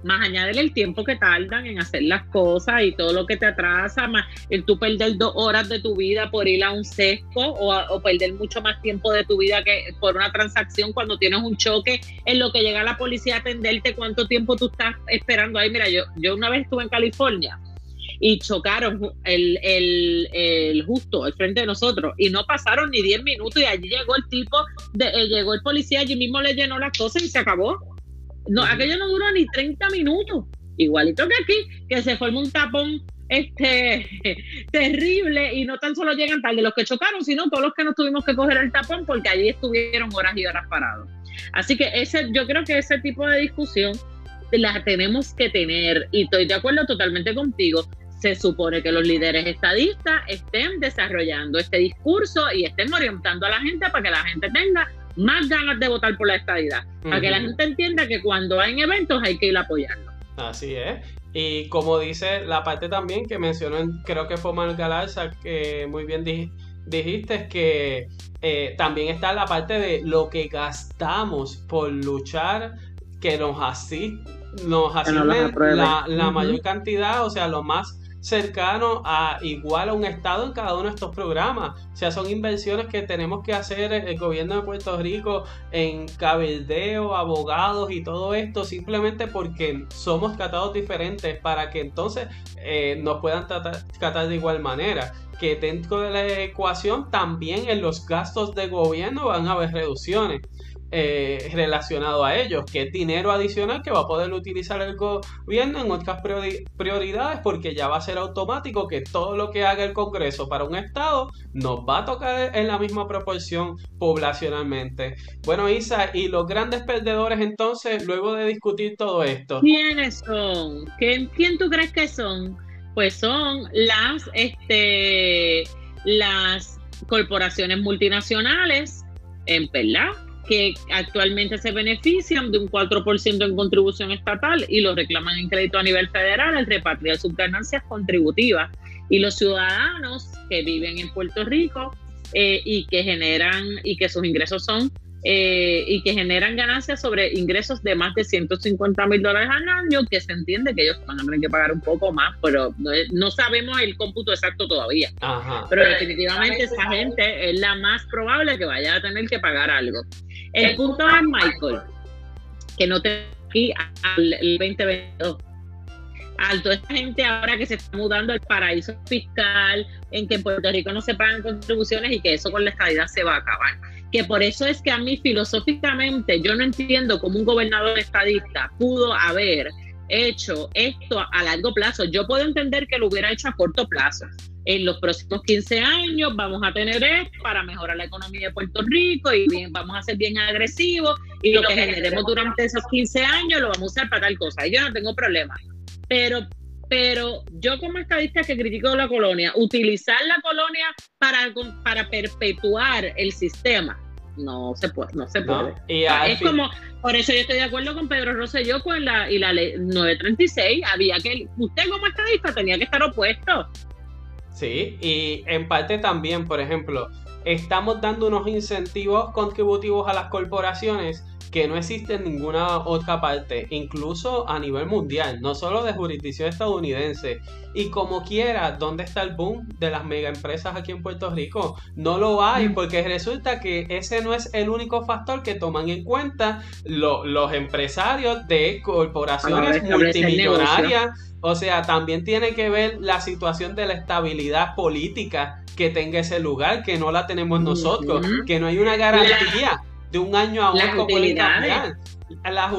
S2: más añadir el tiempo que tardan en hacer las cosas y todo lo que te atrasa, más el tú perder dos horas de tu vida por ir a un sesco o, perder mucho más tiempo de tu vida que por una transacción cuando tienes un choque en lo que llega la policía a atenderte, cuánto tiempo tú estás esperando ahí. Mira, yo, yo una vez estuve en California y chocaron el, el, el, justo al frente de nosotros y no pasaron ni 10 minutos y allí llegó el tipo, de, eh, llegó el policía, allí mismo le llenó las cosas y se acabó. No, aquello no duró ni 30 minutos. Igualito que aquí, que se forma un tapón este terrible y no tan solo llegan tarde los que chocaron, sino todos los que nos tuvimos que coger el tapón porque allí estuvieron horas y horas parados. Así que ese, yo creo que ese tipo de discusión la tenemos que tener y estoy de acuerdo totalmente contigo. Se supone que los líderes estadistas estén desarrollando este discurso y estén orientando a la gente para que la gente tenga más ganas de votar por la estadidad, para que la gente entienda que cuando hay eventos hay que ir a apoyarlo.
S1: Así es. Y como dice la parte también que mencionó, creo que fue Manuel Galarza, que muy bien dijiste, es que eh, también está la parte de lo que gastamos por luchar, que nos así nos la mayor cantidad, o sea, lo más cercano a igual a un estado en cada uno de estos programas. O sea, son inversiones que tenemos que hacer el gobierno de Puerto Rico en cabildeo, abogados y todo esto, simplemente porque somos tratados diferentes para que entonces eh, nos puedan tratar, tratar de igual manera que dentro de la ecuación también en los gastos de gobierno van a haber reducciones. Eh, relacionado a ellos, que es dinero adicional que va a poder utilizar el gobierno en otras prioridades porque ya va a ser automático que todo lo que haga el Congreso para un Estado nos va a tocar en la misma proporción poblacionalmente. Bueno, Isa, ¿y los grandes perdedores entonces, luego de discutir todo esto?
S2: ¿Quiénes son? ¿Quién, tú crees que son? Pues son las, este, las corporaciones multinacionales, en verdad, que actualmente se benefician de un 4% en contribución estatal y lo reclaman en crédito a nivel federal al repatriar sus ganancias contributivas. Y los ciudadanos que viven en Puerto Rico eh, y que generan y que sus ingresos son eh, y que generan ganancias sobre ingresos de más de 150 mil dólares al año, que se entiende que ellos van a tener que pagar un poco más, pero no, sabemos el cómputo exacto todavía. Pero definitivamente esa gente es la más probable que vaya a tener que pagar algo. El punto es, Michael, que no te aquí al 2022. Alto, esta gente ahora que se está mudando al paraíso fiscal, en que en Puerto Rico no se pagan contribuciones y que eso con la estadidad se va a acabar. Que por eso es que a mí filosóficamente yo no entiendo cómo un gobernador estadista pudo haber hecho esto a largo plazo. Yo puedo entender que lo hubiera hecho a corto plazo, en los próximos 15 años vamos a tener esto para mejorar la economía de Puerto Rico y vamos a ser bien agresivos y lo que generemos durante esos 15 años lo vamos a usar para tal cosa. Y yo no tengo problema. Pero, pero yo como estadista que critico la colonia, utilizar la colonia para, para perpetuar el sistema, no se puede, no se puede. es como, por eso yo estoy de acuerdo con Pedro Rosselló con la, y la ley 936, había que, usted como estadista tenía que estar opuesto
S1: Sí, y en parte también, por ejemplo, estamos dando unos incentivos contributivos a las corporaciones que no existe en ninguna otra parte, incluso a nivel mundial, no solo de jurisdicción estadounidense. Y como quiera, ¿dónde está el boom de las mega empresas aquí en Puerto Rico? No lo hay, mm. porque resulta que ese no es el único factor que toman en cuenta los empresarios de corporaciones multimillonarias. O sea, también tiene que ver la situación de la estabilidad política que tenga ese lugar, que no la tenemos nosotros, que no hay una garantía de un año a otro. Las utilidades,
S2: las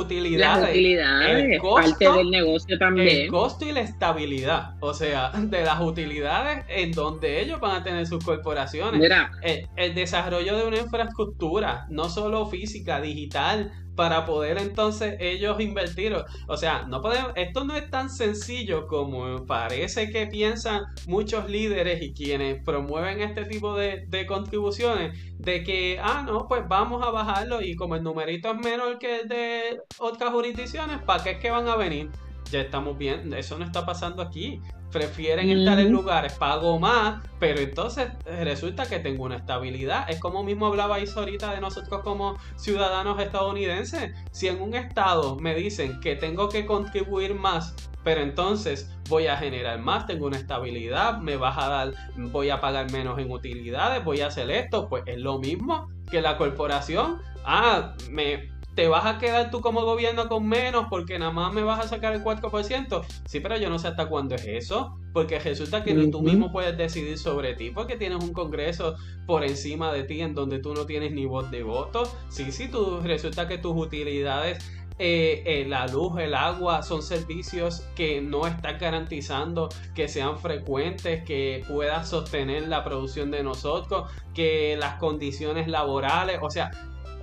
S2: utilidades el costo, parte del negocio también.
S1: El costo y la estabilidad, o sea, de las utilidades en donde ellos van a tener sus corporaciones. Mira. El, el desarrollo de una infraestructura, no solo física, digital, para poder entonces ellos invertir. O sea, no podemos, esto no es tan sencillo como parece que piensan muchos líderes y quienes promueven este tipo de, contribuciones, de que, ah, no, pues vamos a bajarlo y como el numerito es menor que el de otras jurisdicciones, ¿para qué es que van a venir? Ya estamos viendo, eso no está pasando aquí prefieren estar en lugares, pago más, pero entonces resulta que tengo una estabilidad. Es como mismo hablabais ahorita de nosotros como ciudadanos estadounidenses. Si en un estado me dicen que tengo que contribuir más, pero entonces voy a generar más, tengo una estabilidad, me vas a dar, voy a pagar menos en utilidades, voy a hacer esto, pues es lo mismo que la corporación. Ah, me te vas a quedar tú como gobierno con menos porque nada más me vas a sacar el 4%. Sí, pero yo no sé hasta cuándo es eso. Porque resulta que tú mismo puedes decidir sobre ti porque tienes un congreso por encima de ti en donde tú no tienes ni voz de voto. Sí, sí, tú, resulta que tus utilidades eh, eh, la luz, el agua, son servicios que no están garantizando que sean frecuentes, que puedan sostener la producción de nosotros, que las condiciones laborales, o sea,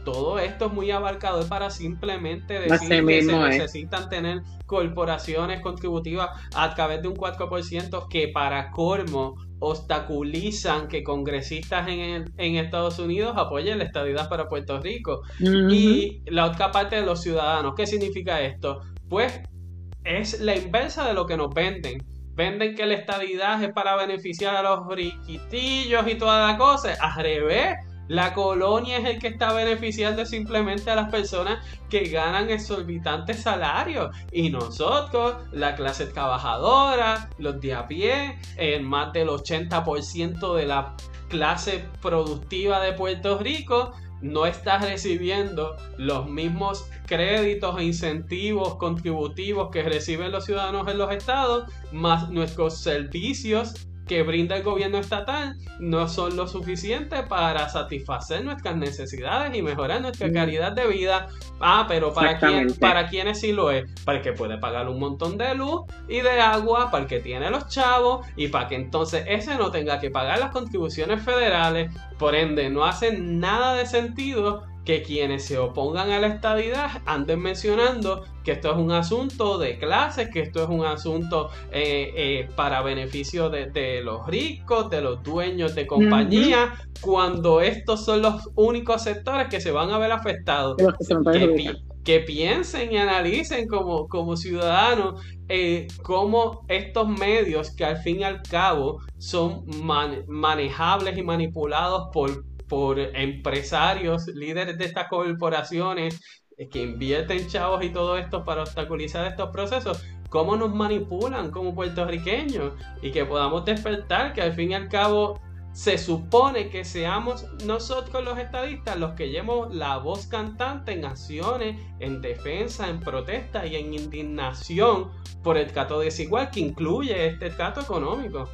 S1: todo esto es muy abarcador para simplemente decir que se necesitan tener corporaciones contributivas a través de un 4% que para colmo obstaculizan que congresistas en, en Estados Unidos apoyen la estadidad para Puerto Rico. Y la otra parte de los ciudadanos, ¿qué significa esto? Pues es la inversa de lo que nos venden. Venden que la estadidad es para beneficiar a los riquitillos y toda la cosa. Al revés, la colonia es el que está beneficiando simplemente a las personas que ganan exorbitantes salarios. Y nosotros, la clase trabajadora, los de a pie, más del 80% de la clase productiva de Puerto Rico, no está recibiendo los mismos créditos e incentivos contributivos que reciben los ciudadanos en los estados, más nuestros servicios que brinda el gobierno estatal no son lo suficiente para satisfacer nuestras necesidades y mejorar nuestra mm. calidad de vida. Ah, pero ¿para, quién, para quiénes sí lo es? Para el que puede pagar un montón de luz y de agua, para el que tiene los chavos y para que entonces ese no tenga que pagar las contribuciones federales. Por ende, no hace nada de sentido que quienes se opongan a la estadidad anden mencionando que esto es un asunto de clases, que esto es un asunto eh, eh, para beneficio de, los ricos, de los dueños de compañía, cuando estos son los únicos sectores que se van a ver afectados. Que, piensen y analicen como, como ciudadanos eh, cómo estos medios que al fin y al cabo son manejables y manipulados por por empresarios, líderes de estas corporaciones eh, que invierten chavos y todo esto para obstaculizar estos procesos, cómo nos manipulan como puertorriqueños y que podamos despertar que al fin y al cabo se supone que seamos nosotros los estadistas los que llevemos la voz cantante en acciones, en defensa, en protesta y en indignación por el trato desigual que incluye este trato económico.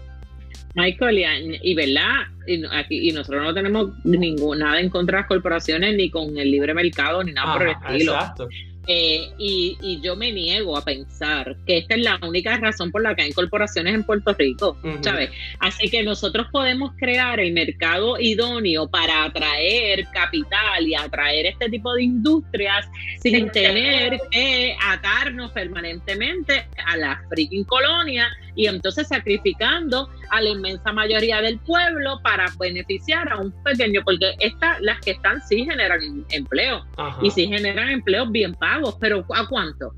S2: Michael, y, verdad, y, aquí, y nosotros no tenemos ningún, nada en contra de las corporaciones, ni con el libre mercado, ni nada por el estilo. Exacto. Eh, y, yo me niego a pensar que esta es la única razón por la que hay corporaciones en Puerto Rico, ¿sabes? Así que nosotros podemos crear el mercado idóneo para atraer capital y atraer este tipo de industrias sin tener que atarnos permanentemente a la freaking colonia y entonces sacrificando a la inmensa mayoría del pueblo para beneficiar a un pequeño, porque estas, las que están sí generan empleo y sí generan empleos bien pagos, pero ¿a cuánto?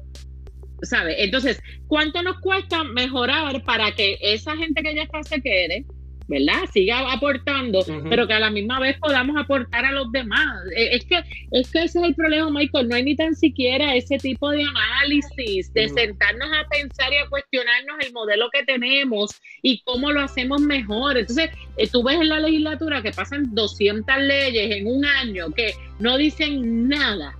S2: ¿Sabe? Entonces, ¿cuánto nos cuesta mejorar para que esa gente que ya está se quede? ¿Verdad? Siga aportando, pero que a la misma vez podamos aportar a los demás. Eh, es que, es que ese es el problema, Michael. No hay ni tan siquiera ese tipo de análisis, de sentarnos a pensar y a cuestionarnos el modelo que tenemos y cómo lo hacemos mejor. Entonces, eh, tú ves en la legislatura que pasan 200 leyes en un año que no dicen nada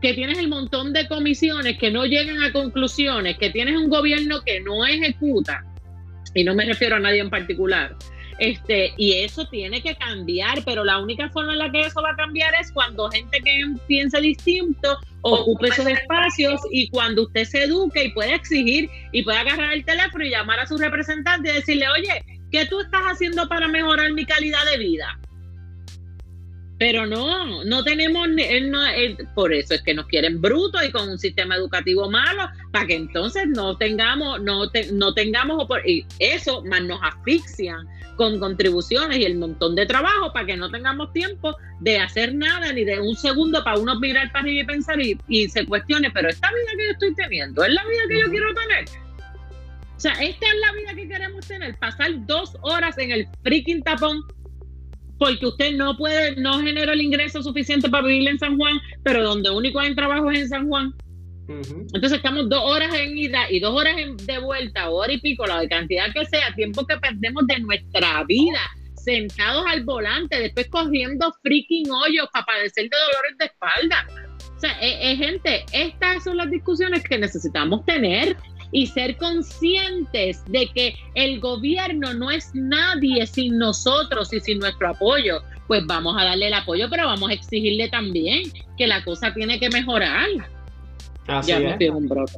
S2: que tienes el montón de comisiones que no llegan a conclusiones, que tienes un gobierno que no ejecuta, y no me refiero a nadie en particular, este, y eso tiene que cambiar, pero la única forma en la que eso va a cambiar es cuando gente que piensa distinto ocupe esos espacios y cuando usted se eduque y pueda exigir y pueda agarrar el teléfono y llamar a su representante y decirle, oye, ¿qué tú estás haciendo para mejorar mi calidad de vida? Pero no, no tenemos, por eso es que nos quieren brutos y con un sistema educativo malo, para que entonces no tengamos, no, no tengamos, y eso más nos asfixian con contribuciones y el montón de trabajo para que no tengamos tiempo de hacer nada ni de un segundo para uno mirar para arriba y pensar y, se cuestione, pero esta vida que yo estoy teniendo, ¿es la vida que yo quiero tener? O sea, esta es la vida que queremos tener, pasar dos horas en el freaking tapón porque usted no puede, no genera el ingreso suficiente para vivir en San Juan, pero donde único hay trabajo es en San Juan. Entonces estamos dos horas en ida y dos horas de vuelta, hora y pico, la cantidad que sea, tiempo que perdemos de nuestra vida, sentados al volante, después cogiendo freaking hoyos para padecer de dolores de espalda. O sea, eh, eh, gente, estas son las discusiones que necesitamos tener y ser conscientes de que el gobierno no es nadie sin nosotros y sin nuestro apoyo. Pues vamos a darle el apoyo, pero vamos a exigirle también que la cosa tiene que mejorar.
S1: Así ya
S2: me fui un brote.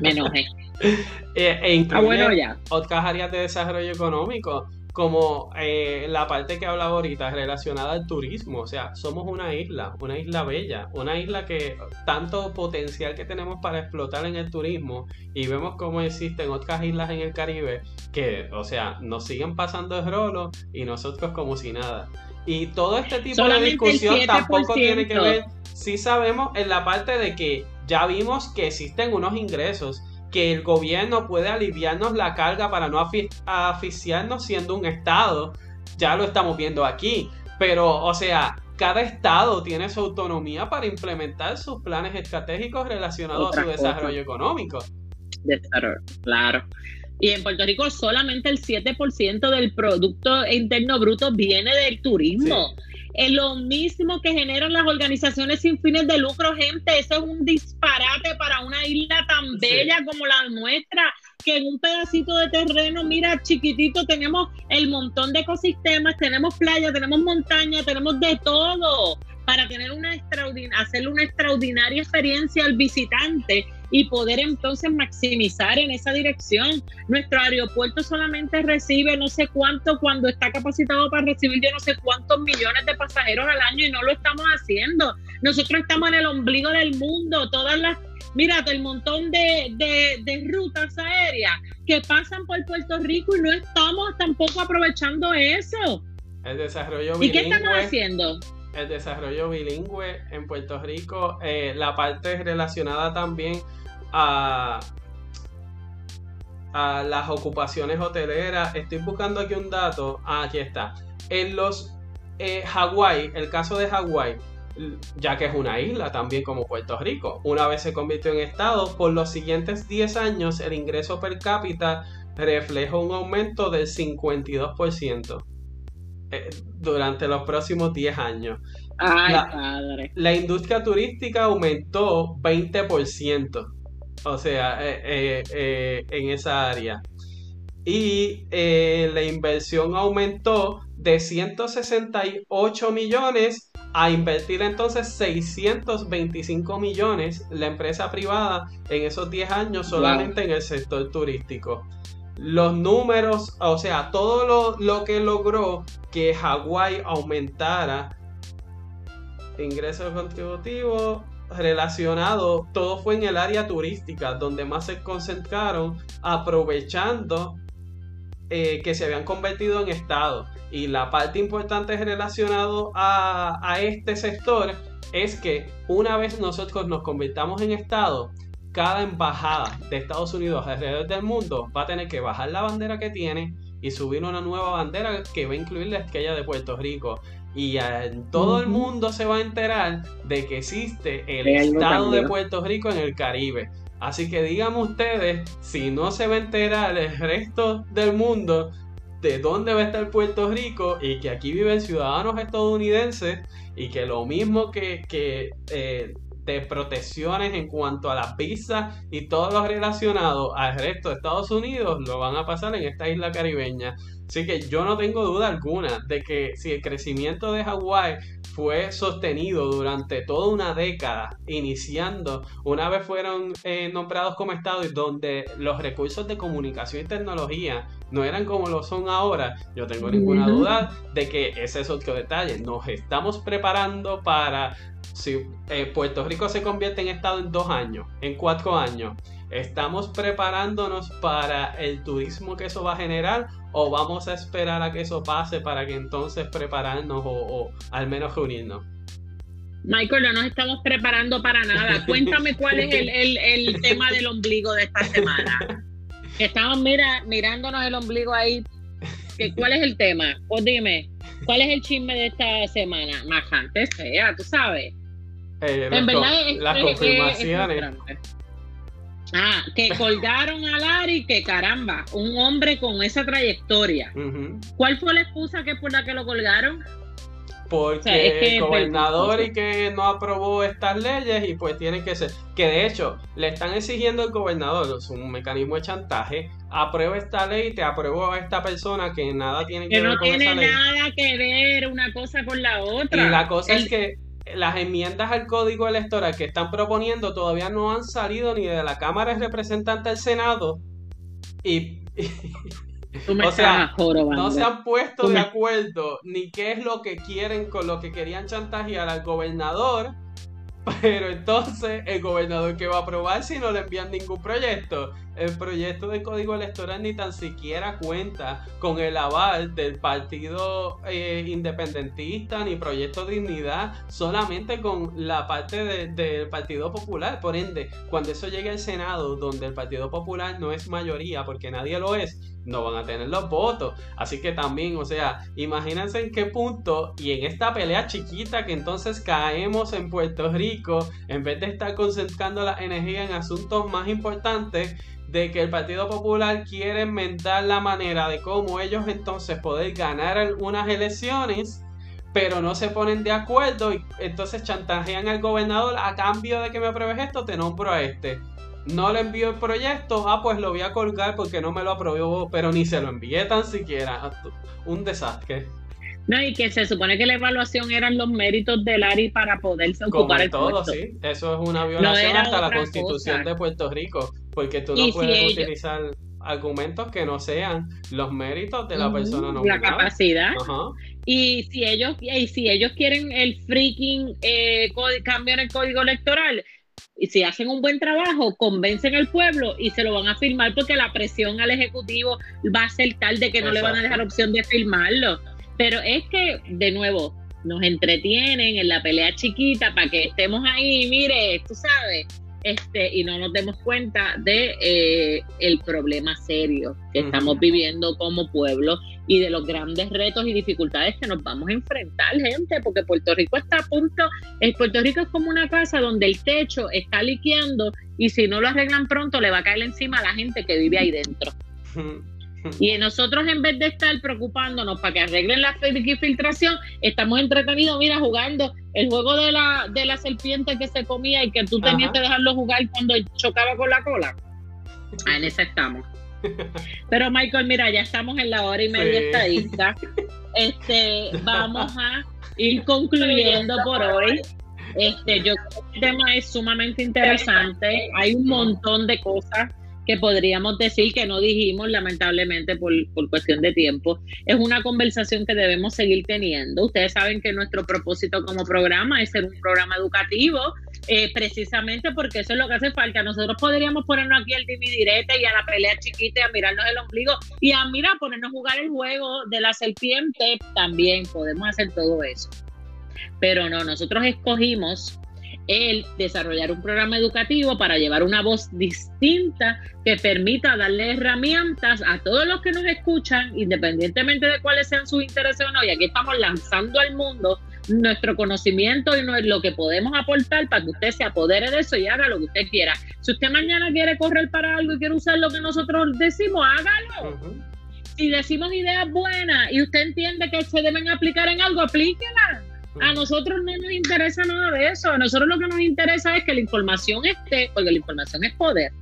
S2: Me enojé.
S1: e, e incluye ah, bueno, ya. otras áreas de desarrollo económico como eh, la parte que hablaba ahorita relacionada al turismo. O sea, somos una isla, una isla bella, una isla que tanto potencial que tenemos para explotar en el turismo y vemos cómo existen otras islas en el Caribe que, o sea, nos siguen pasando el rolo y nosotros como si nada. Y todo este tipo de discusión tampoco tiene que ver, si sabemos en la parte de que ya vimos que existen unos ingresos que el gobierno puede aliviarnos la carga para no asfixiarnos siendo un estado. Ya lo estamos viendo aquí. Pero, o sea, cada estado tiene su autonomía para implementar sus planes estratégicos relacionados a su desarrollo económico.
S2: Desarrollo, claro. Y en Puerto Rico solamente el 7% del Producto Interno Bruto viene del turismo es lo mismo que generan las organizaciones sin fines de lucro, gente. Eso es un disparate para una isla tan bella como la nuestra, que en un pedacito de terreno, mira, chiquitito, tenemos el montón de ecosistemas, tenemos playa, tenemos montaña, tenemos de todo para tener una hacerle una extraordinaria experiencia al visitante y poder entonces maximizar en esa dirección. Nuestro aeropuerto solamente recibe no sé cuánto cuando está capacitado para recibir yo no sé cuántos millones de pasajeros al año y no lo estamos haciendo. Nosotros estamos en el ombligo del mundo, todas las mírate el montón de, de, rutas aéreas que pasan por Puerto Rico y no estamos tampoco aprovechando eso.
S1: El desarrollo
S2: ¿Y qué estamos haciendo?
S1: El desarrollo bilingüe en Puerto Rico, eh, la parte relacionada también a, las ocupaciones hoteleras. Estoy buscando aquí un dato. Ah, aquí está. En los eh, Hawái, el caso de Hawái, ya que es una isla también como Puerto Rico, una vez se convirtió en estado, por los siguientes 10 años el ingreso per cápita refleja un aumento del 52% eh, durante los próximos 10 años.
S2: la,
S1: la industria turística aumentó 20%. O sea, eh, eh, eh, en esa área. Y la inversión aumentó de 168 millones a invertir entonces 625 millones la empresa privada en esos 10 años solamente en el sector turístico. Los números, o sea, todo lo, lo que logró que Hawái aumentara ingresos contributivos relacionado, todo fue en el área turística, donde más se concentraron aprovechando eh, que se habían convertido en estado. Y la parte importante relacionado a, a este sector es que una vez nosotros nos convirtamos en estado, cada embajada de Estados Unidos alrededor del mundo va a tener que bajar la bandera que tiene y subir una nueva bandera que va a incluir la estrella de Puerto Rico. Y todo el mundo se va a enterar de que existe el estado de Puerto Rico en el Caribe. Así que díganme ustedes si no se va a enterar el resto del mundo de dónde va a estar Puerto Rico y que aquí viven ciudadanos estadounidenses y que lo mismo que, que eh, de protecciones en cuanto a las visas y todo lo relacionado al resto de Estados Unidos lo van a pasar en esta isla caribeña. Así que yo no tengo duda alguna de que si el crecimiento de Hawái fue sostenido durante toda una década, iniciando una vez fueron eh, nombrados como Estado y donde los recursos de comunicación y tecnología no eran como lo son ahora, yo tengo ninguna duda de que ese es otro detalle. Nos estamos preparando para si eh, Puerto Rico se convierte en Estado en dos años, en cuatro años. ¿Estamos preparándonos para el turismo que eso va a generar o vamos a esperar a que eso pase para que entonces prepararnos o, al menos reunirnos?
S2: Michael, no nos estamos preparando para nada. Cuéntame cuál es el, tema del ombligo de esta semana. Estamos mira, mirándonos el ombligo ahí. ¿Cuál es el tema? Pues dime, ¿cuál es el chisme de esta semana? Majante sea, tú sabes.
S1: Eh, en verdad, las confirmaciones.
S2: Ah, que colgaron a Larry, que caramba, un hombre con esa trayectoria. ¿Cuál fue la excusa que por la que lo colgaron?
S1: porque el gobernador y que no aprobó estas leyes y pues tienen que ser que de hecho le están exigiendo al gobernador es un mecanismo de chantaje aprueba esta ley te apruebo a esta persona que nada tiene que, ver
S2: con esa ley que no tiene nada que ver una cosa con la otra
S1: y la cosa es que las enmiendas al código electoral que están proponiendo todavía no han salido ni de la Cámara de Representantes del Senado y, o sea, no se han puesto de acuerdo ni qué es lo que quieren con lo que querían chantajear al gobernador pero entonces, ¿el gobernador que va a aprobar si no le envían ningún proyecto? El proyecto de código electoral ni tan siquiera cuenta con el aval del partido eh, independentista ni proyecto dignidad, solamente con la parte del Partido Popular. Por ende, cuando eso llegue al Senado, donde el Partido Popular no es mayoría, porque nadie lo es, no van a tener los votos. Así que también, o sea, imagínense en qué punto y en esta pelea chiquita que entonces caemos en Puerto Rico, en vez de estar concentrando la energía en asuntos más importantes, de que el Partido Popular quiere inventar la manera de cómo ellos entonces poder ganar algunas elecciones pero no se ponen de acuerdo y entonces chantajean al gobernador a cambio de que me apruebes esto, te nombro a este no le envío el proyecto, ah, pues lo voy a colgar porque no me lo aprobó, pero ni se lo envié tan siquiera. Un desastre.
S2: No, y que se supone que la evaluación eran los méritos del ARI para poderse ocupar el todo, sí.
S1: Eso es una violación hasta la constitución de Puerto Rico, porque tú no puedes utilizar argumentos que no sean los méritos de la persona no
S2: La capacidad. Y si ellos y si ellos quieren el freaking eh, cambio en el código electoral, y si hacen un buen trabajo, convencen al pueblo y se lo van a firmar porque la presión al Ejecutivo va a ser tal de que no le van a dejar opción de firmarlo. Pero es que, de nuevo, nos entretienen en la pelea chiquita para que estemos ahí, mire, tú sabes, este, y no nos demos cuenta de eh, el problema serio que estamos viviendo como pueblo y de los grandes retos y dificultades que nos vamos a enfrentar, gente, porque Puerto Rico está a punto, el Puerto Rico es como una casa donde el techo está liqueando y si no lo arreglan pronto le va a caer encima a la gente que vive ahí dentro. Y nosotros en vez de estar preocupándonos para que arreglen la filtración, estamos entretenidos, mira, jugando el juego de la, de la serpiente que se comía y que tú tenías que dejarlo jugar cuando chocaba con la cola. Ah, en ese estamos. Pero Michael, mira, ya estamos en la hora y media estadista. Este, vamos a ir concluyendo por hoy. Este, yo creo que el tema es sumamente interesante. Hay un montón de cosas que podríamos decir que no dijimos, lamentablemente, por, cuestión de tiempo. Es una conversación que debemos seguir teniendo. Ustedes saben que nuestro propósito como programa es ser un programa educativo, eh, precisamente porque eso es lo que hace falta. Nosotros podríamos ponernos aquí al dividirete y a la pelea chiquita y a mirarnos el ombligo y a mirar, ponernos a jugar el juego de la serpiente. También podemos hacer todo eso. Pero no, nosotros escogimos el desarrollar un programa educativo para llevar una voz distinta que permita darle herramientas a todos los que nos escuchan, independientemente de cuáles sean sus intereses o no. Y aquí estamos lanzando al mundo nuestro conocimiento y lo que podemos aportar para que usted se apodere de eso y haga lo que usted quiera. Si usted mañana quiere correr para algo y quiere usar lo que nosotros decimos, hágalo. Si decimos ideas buenas y usted entiende que se deben aplicar en algo, aplíquelas a nosotros no nos interesa nada de eso. A nosotros lo que nos interesa es que la información esté, porque la información es poder.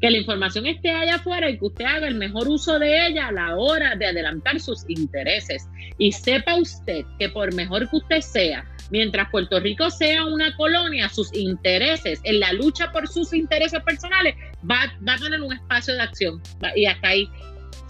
S2: Que la información esté allá afuera y que usted haga el mejor uso de ella a la hora de adelantar sus intereses. Y sepa usted que por mejor que usted sea, mientras Puerto Rico sea una colonia, sus intereses, en la lucha por sus intereses personales, va, va a tener un espacio de acción. Y hasta ahí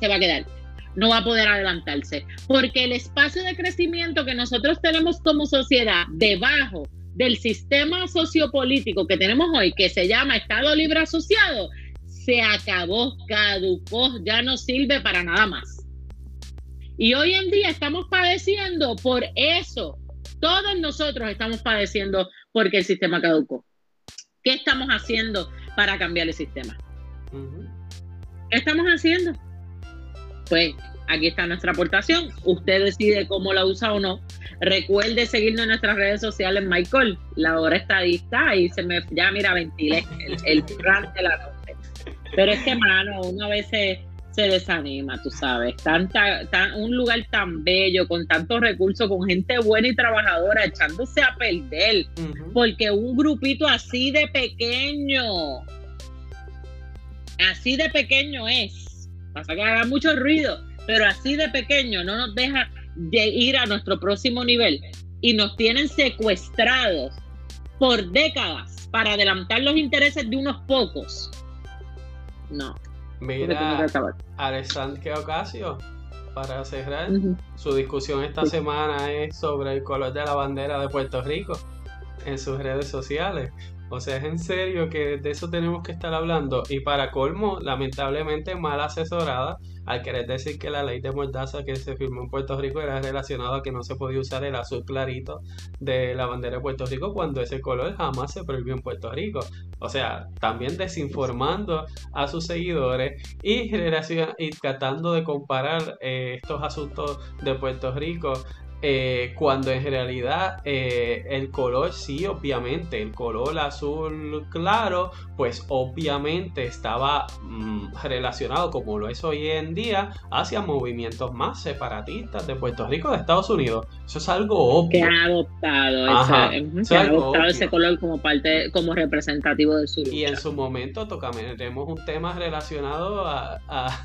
S2: se va a quedar no va a poder adelantarse, porque el espacio de crecimiento que nosotros tenemos como sociedad debajo del sistema sociopolítico que tenemos hoy, que se llama Estado Libre Asociado, se acabó, caducó, ya no sirve para nada más. Y hoy en día estamos padeciendo por eso. Todos nosotros estamos padeciendo porque el sistema caducó. ¿Qué estamos haciendo para cambiar el sistema? ¿Qué estamos haciendo? Pues aquí está nuestra aportación. Usted decide cómo la usa o no. Recuerde seguirnos en nuestras redes sociales, Michael. La hora estadista y se me ya mira ventilé el, el de la noche. Pero es que, mano, uno a veces se desanima, tú sabes. Tanta, tan, un lugar tan bello, con tantos recursos, con gente buena y trabajadora, echándose a perder, porque un grupito así de pequeño, así de pequeño es, pasa que haga mucho ruido, pero así de pequeño no nos deja de ir a nuestro próximo nivel y nos tienen secuestrados por décadas para adelantar los intereses de unos pocos. No.
S1: Mira, Alexandre Ocasio, para cerrar, su discusión esta semana es sobre el color de la bandera de Puerto Rico en sus redes sociales. O sea, es en serio que de eso tenemos que estar hablando. Y para colmo, lamentablemente mal asesorada, al querer decir que la ley de mordaza que se firmó en Puerto Rico era relacionada a que no se podía usar el azul clarito de la bandera de Puerto Rico cuando ese color jamás se prohibió en Puerto Rico. O sea, también desinformando a sus seguidores y, y tratando de comparar eh, estos asuntos de Puerto Rico eh, cuando en realidad eh, el color sí, obviamente, el color azul claro, pues obviamente estaba mm, relacionado, como lo es hoy en día, hacia movimientos más separatistas de Puerto Rico, de Estados Unidos. Eso es algo obvio.
S2: Que ha adoptado, ese, ha adoptado ese color como parte, como representativo de su
S1: Y en su momento tocaremos un tema relacionado a a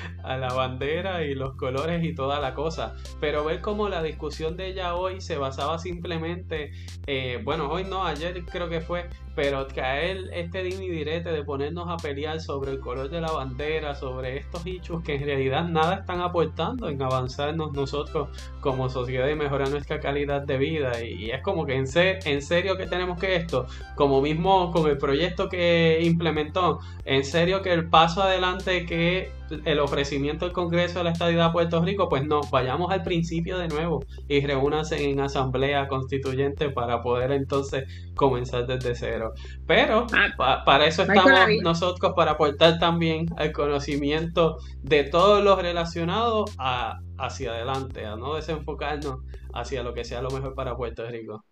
S1: la bandera y los colores y toda la cosa. Pero ver cómo la discusión de ella hoy se basaba simplemente, eh, bueno, hoy no, ayer creo que fue, pero caer este dimi direte de ponernos a pelear sobre el color de la bandera, sobre estos hechos que en realidad nada están aportando en avanzarnos nosotros como sociedad y mejorar nuestra calidad de vida. Y, es como que en, en serio que tenemos que esto, como mismo con el proyecto que implementó, en serio que el paso adelante que el ofrecimiento del Congreso de la Estadidad de Puerto Rico, pues no, vayamos al principio de nuevo y reúnanse en asamblea constituyente para poder entonces comenzar desde cero. Pero ah, para eso estamos nosotros, para aportar también el conocimiento de todos los relacionados a, hacia adelante, a no desenfocarnos hacia lo que sea lo mejor para Puerto Rico.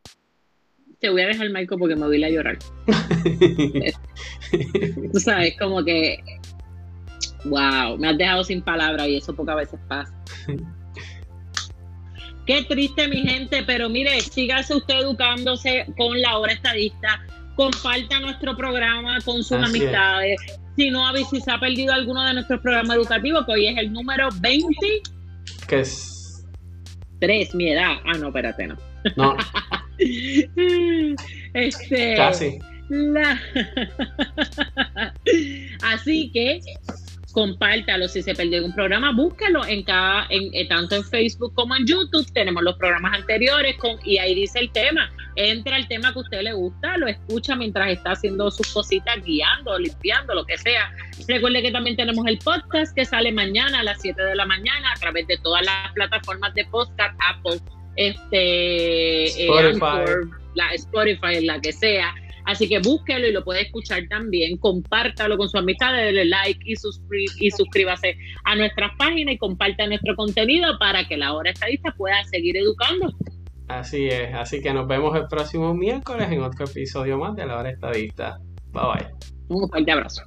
S2: Te voy a dejar, Michael, porque me voy a llorar. Tú sabes, como que Wow, me has dejado sin palabras y eso pocas veces pasa. Qué triste, mi gente, pero mire, sígase usted educándose con la hora estadista, comparta nuestro programa con sus amistades. Si no, si se ha perdido alguno de nuestros programas educativos, que hoy es el número 20.
S1: ¿Qué es?
S2: 3, mi edad. Ah, no, espérate, no.
S1: No.
S2: este,
S1: Casi.
S2: Así que compártalo. Si se perdió un programa, búscalo en cada, en, eh, tanto en Facebook como en YouTube. Tenemos los programas anteriores con, y ahí dice el tema. Entra el tema que a usted le gusta, lo escucha mientras está haciendo sus cositas, guiando, limpiando, lo que sea. Recuerde que también tenemos el podcast que sale mañana a las 7 de la mañana a través de todas las plataformas de podcast, Apple, este, eh, Spotify. la Spotify, la que sea Así que búsquelo y lo puede escuchar también. Compártalo con su amistad, déle like y, y suscríbase a nuestras páginas y comparta nuestro contenido para que la hora estadista pueda seguir educando.
S1: Así es, así que nos vemos el próximo miércoles en otro episodio más de la hora estadista. Bye bye.
S2: Un fuerte abrazo.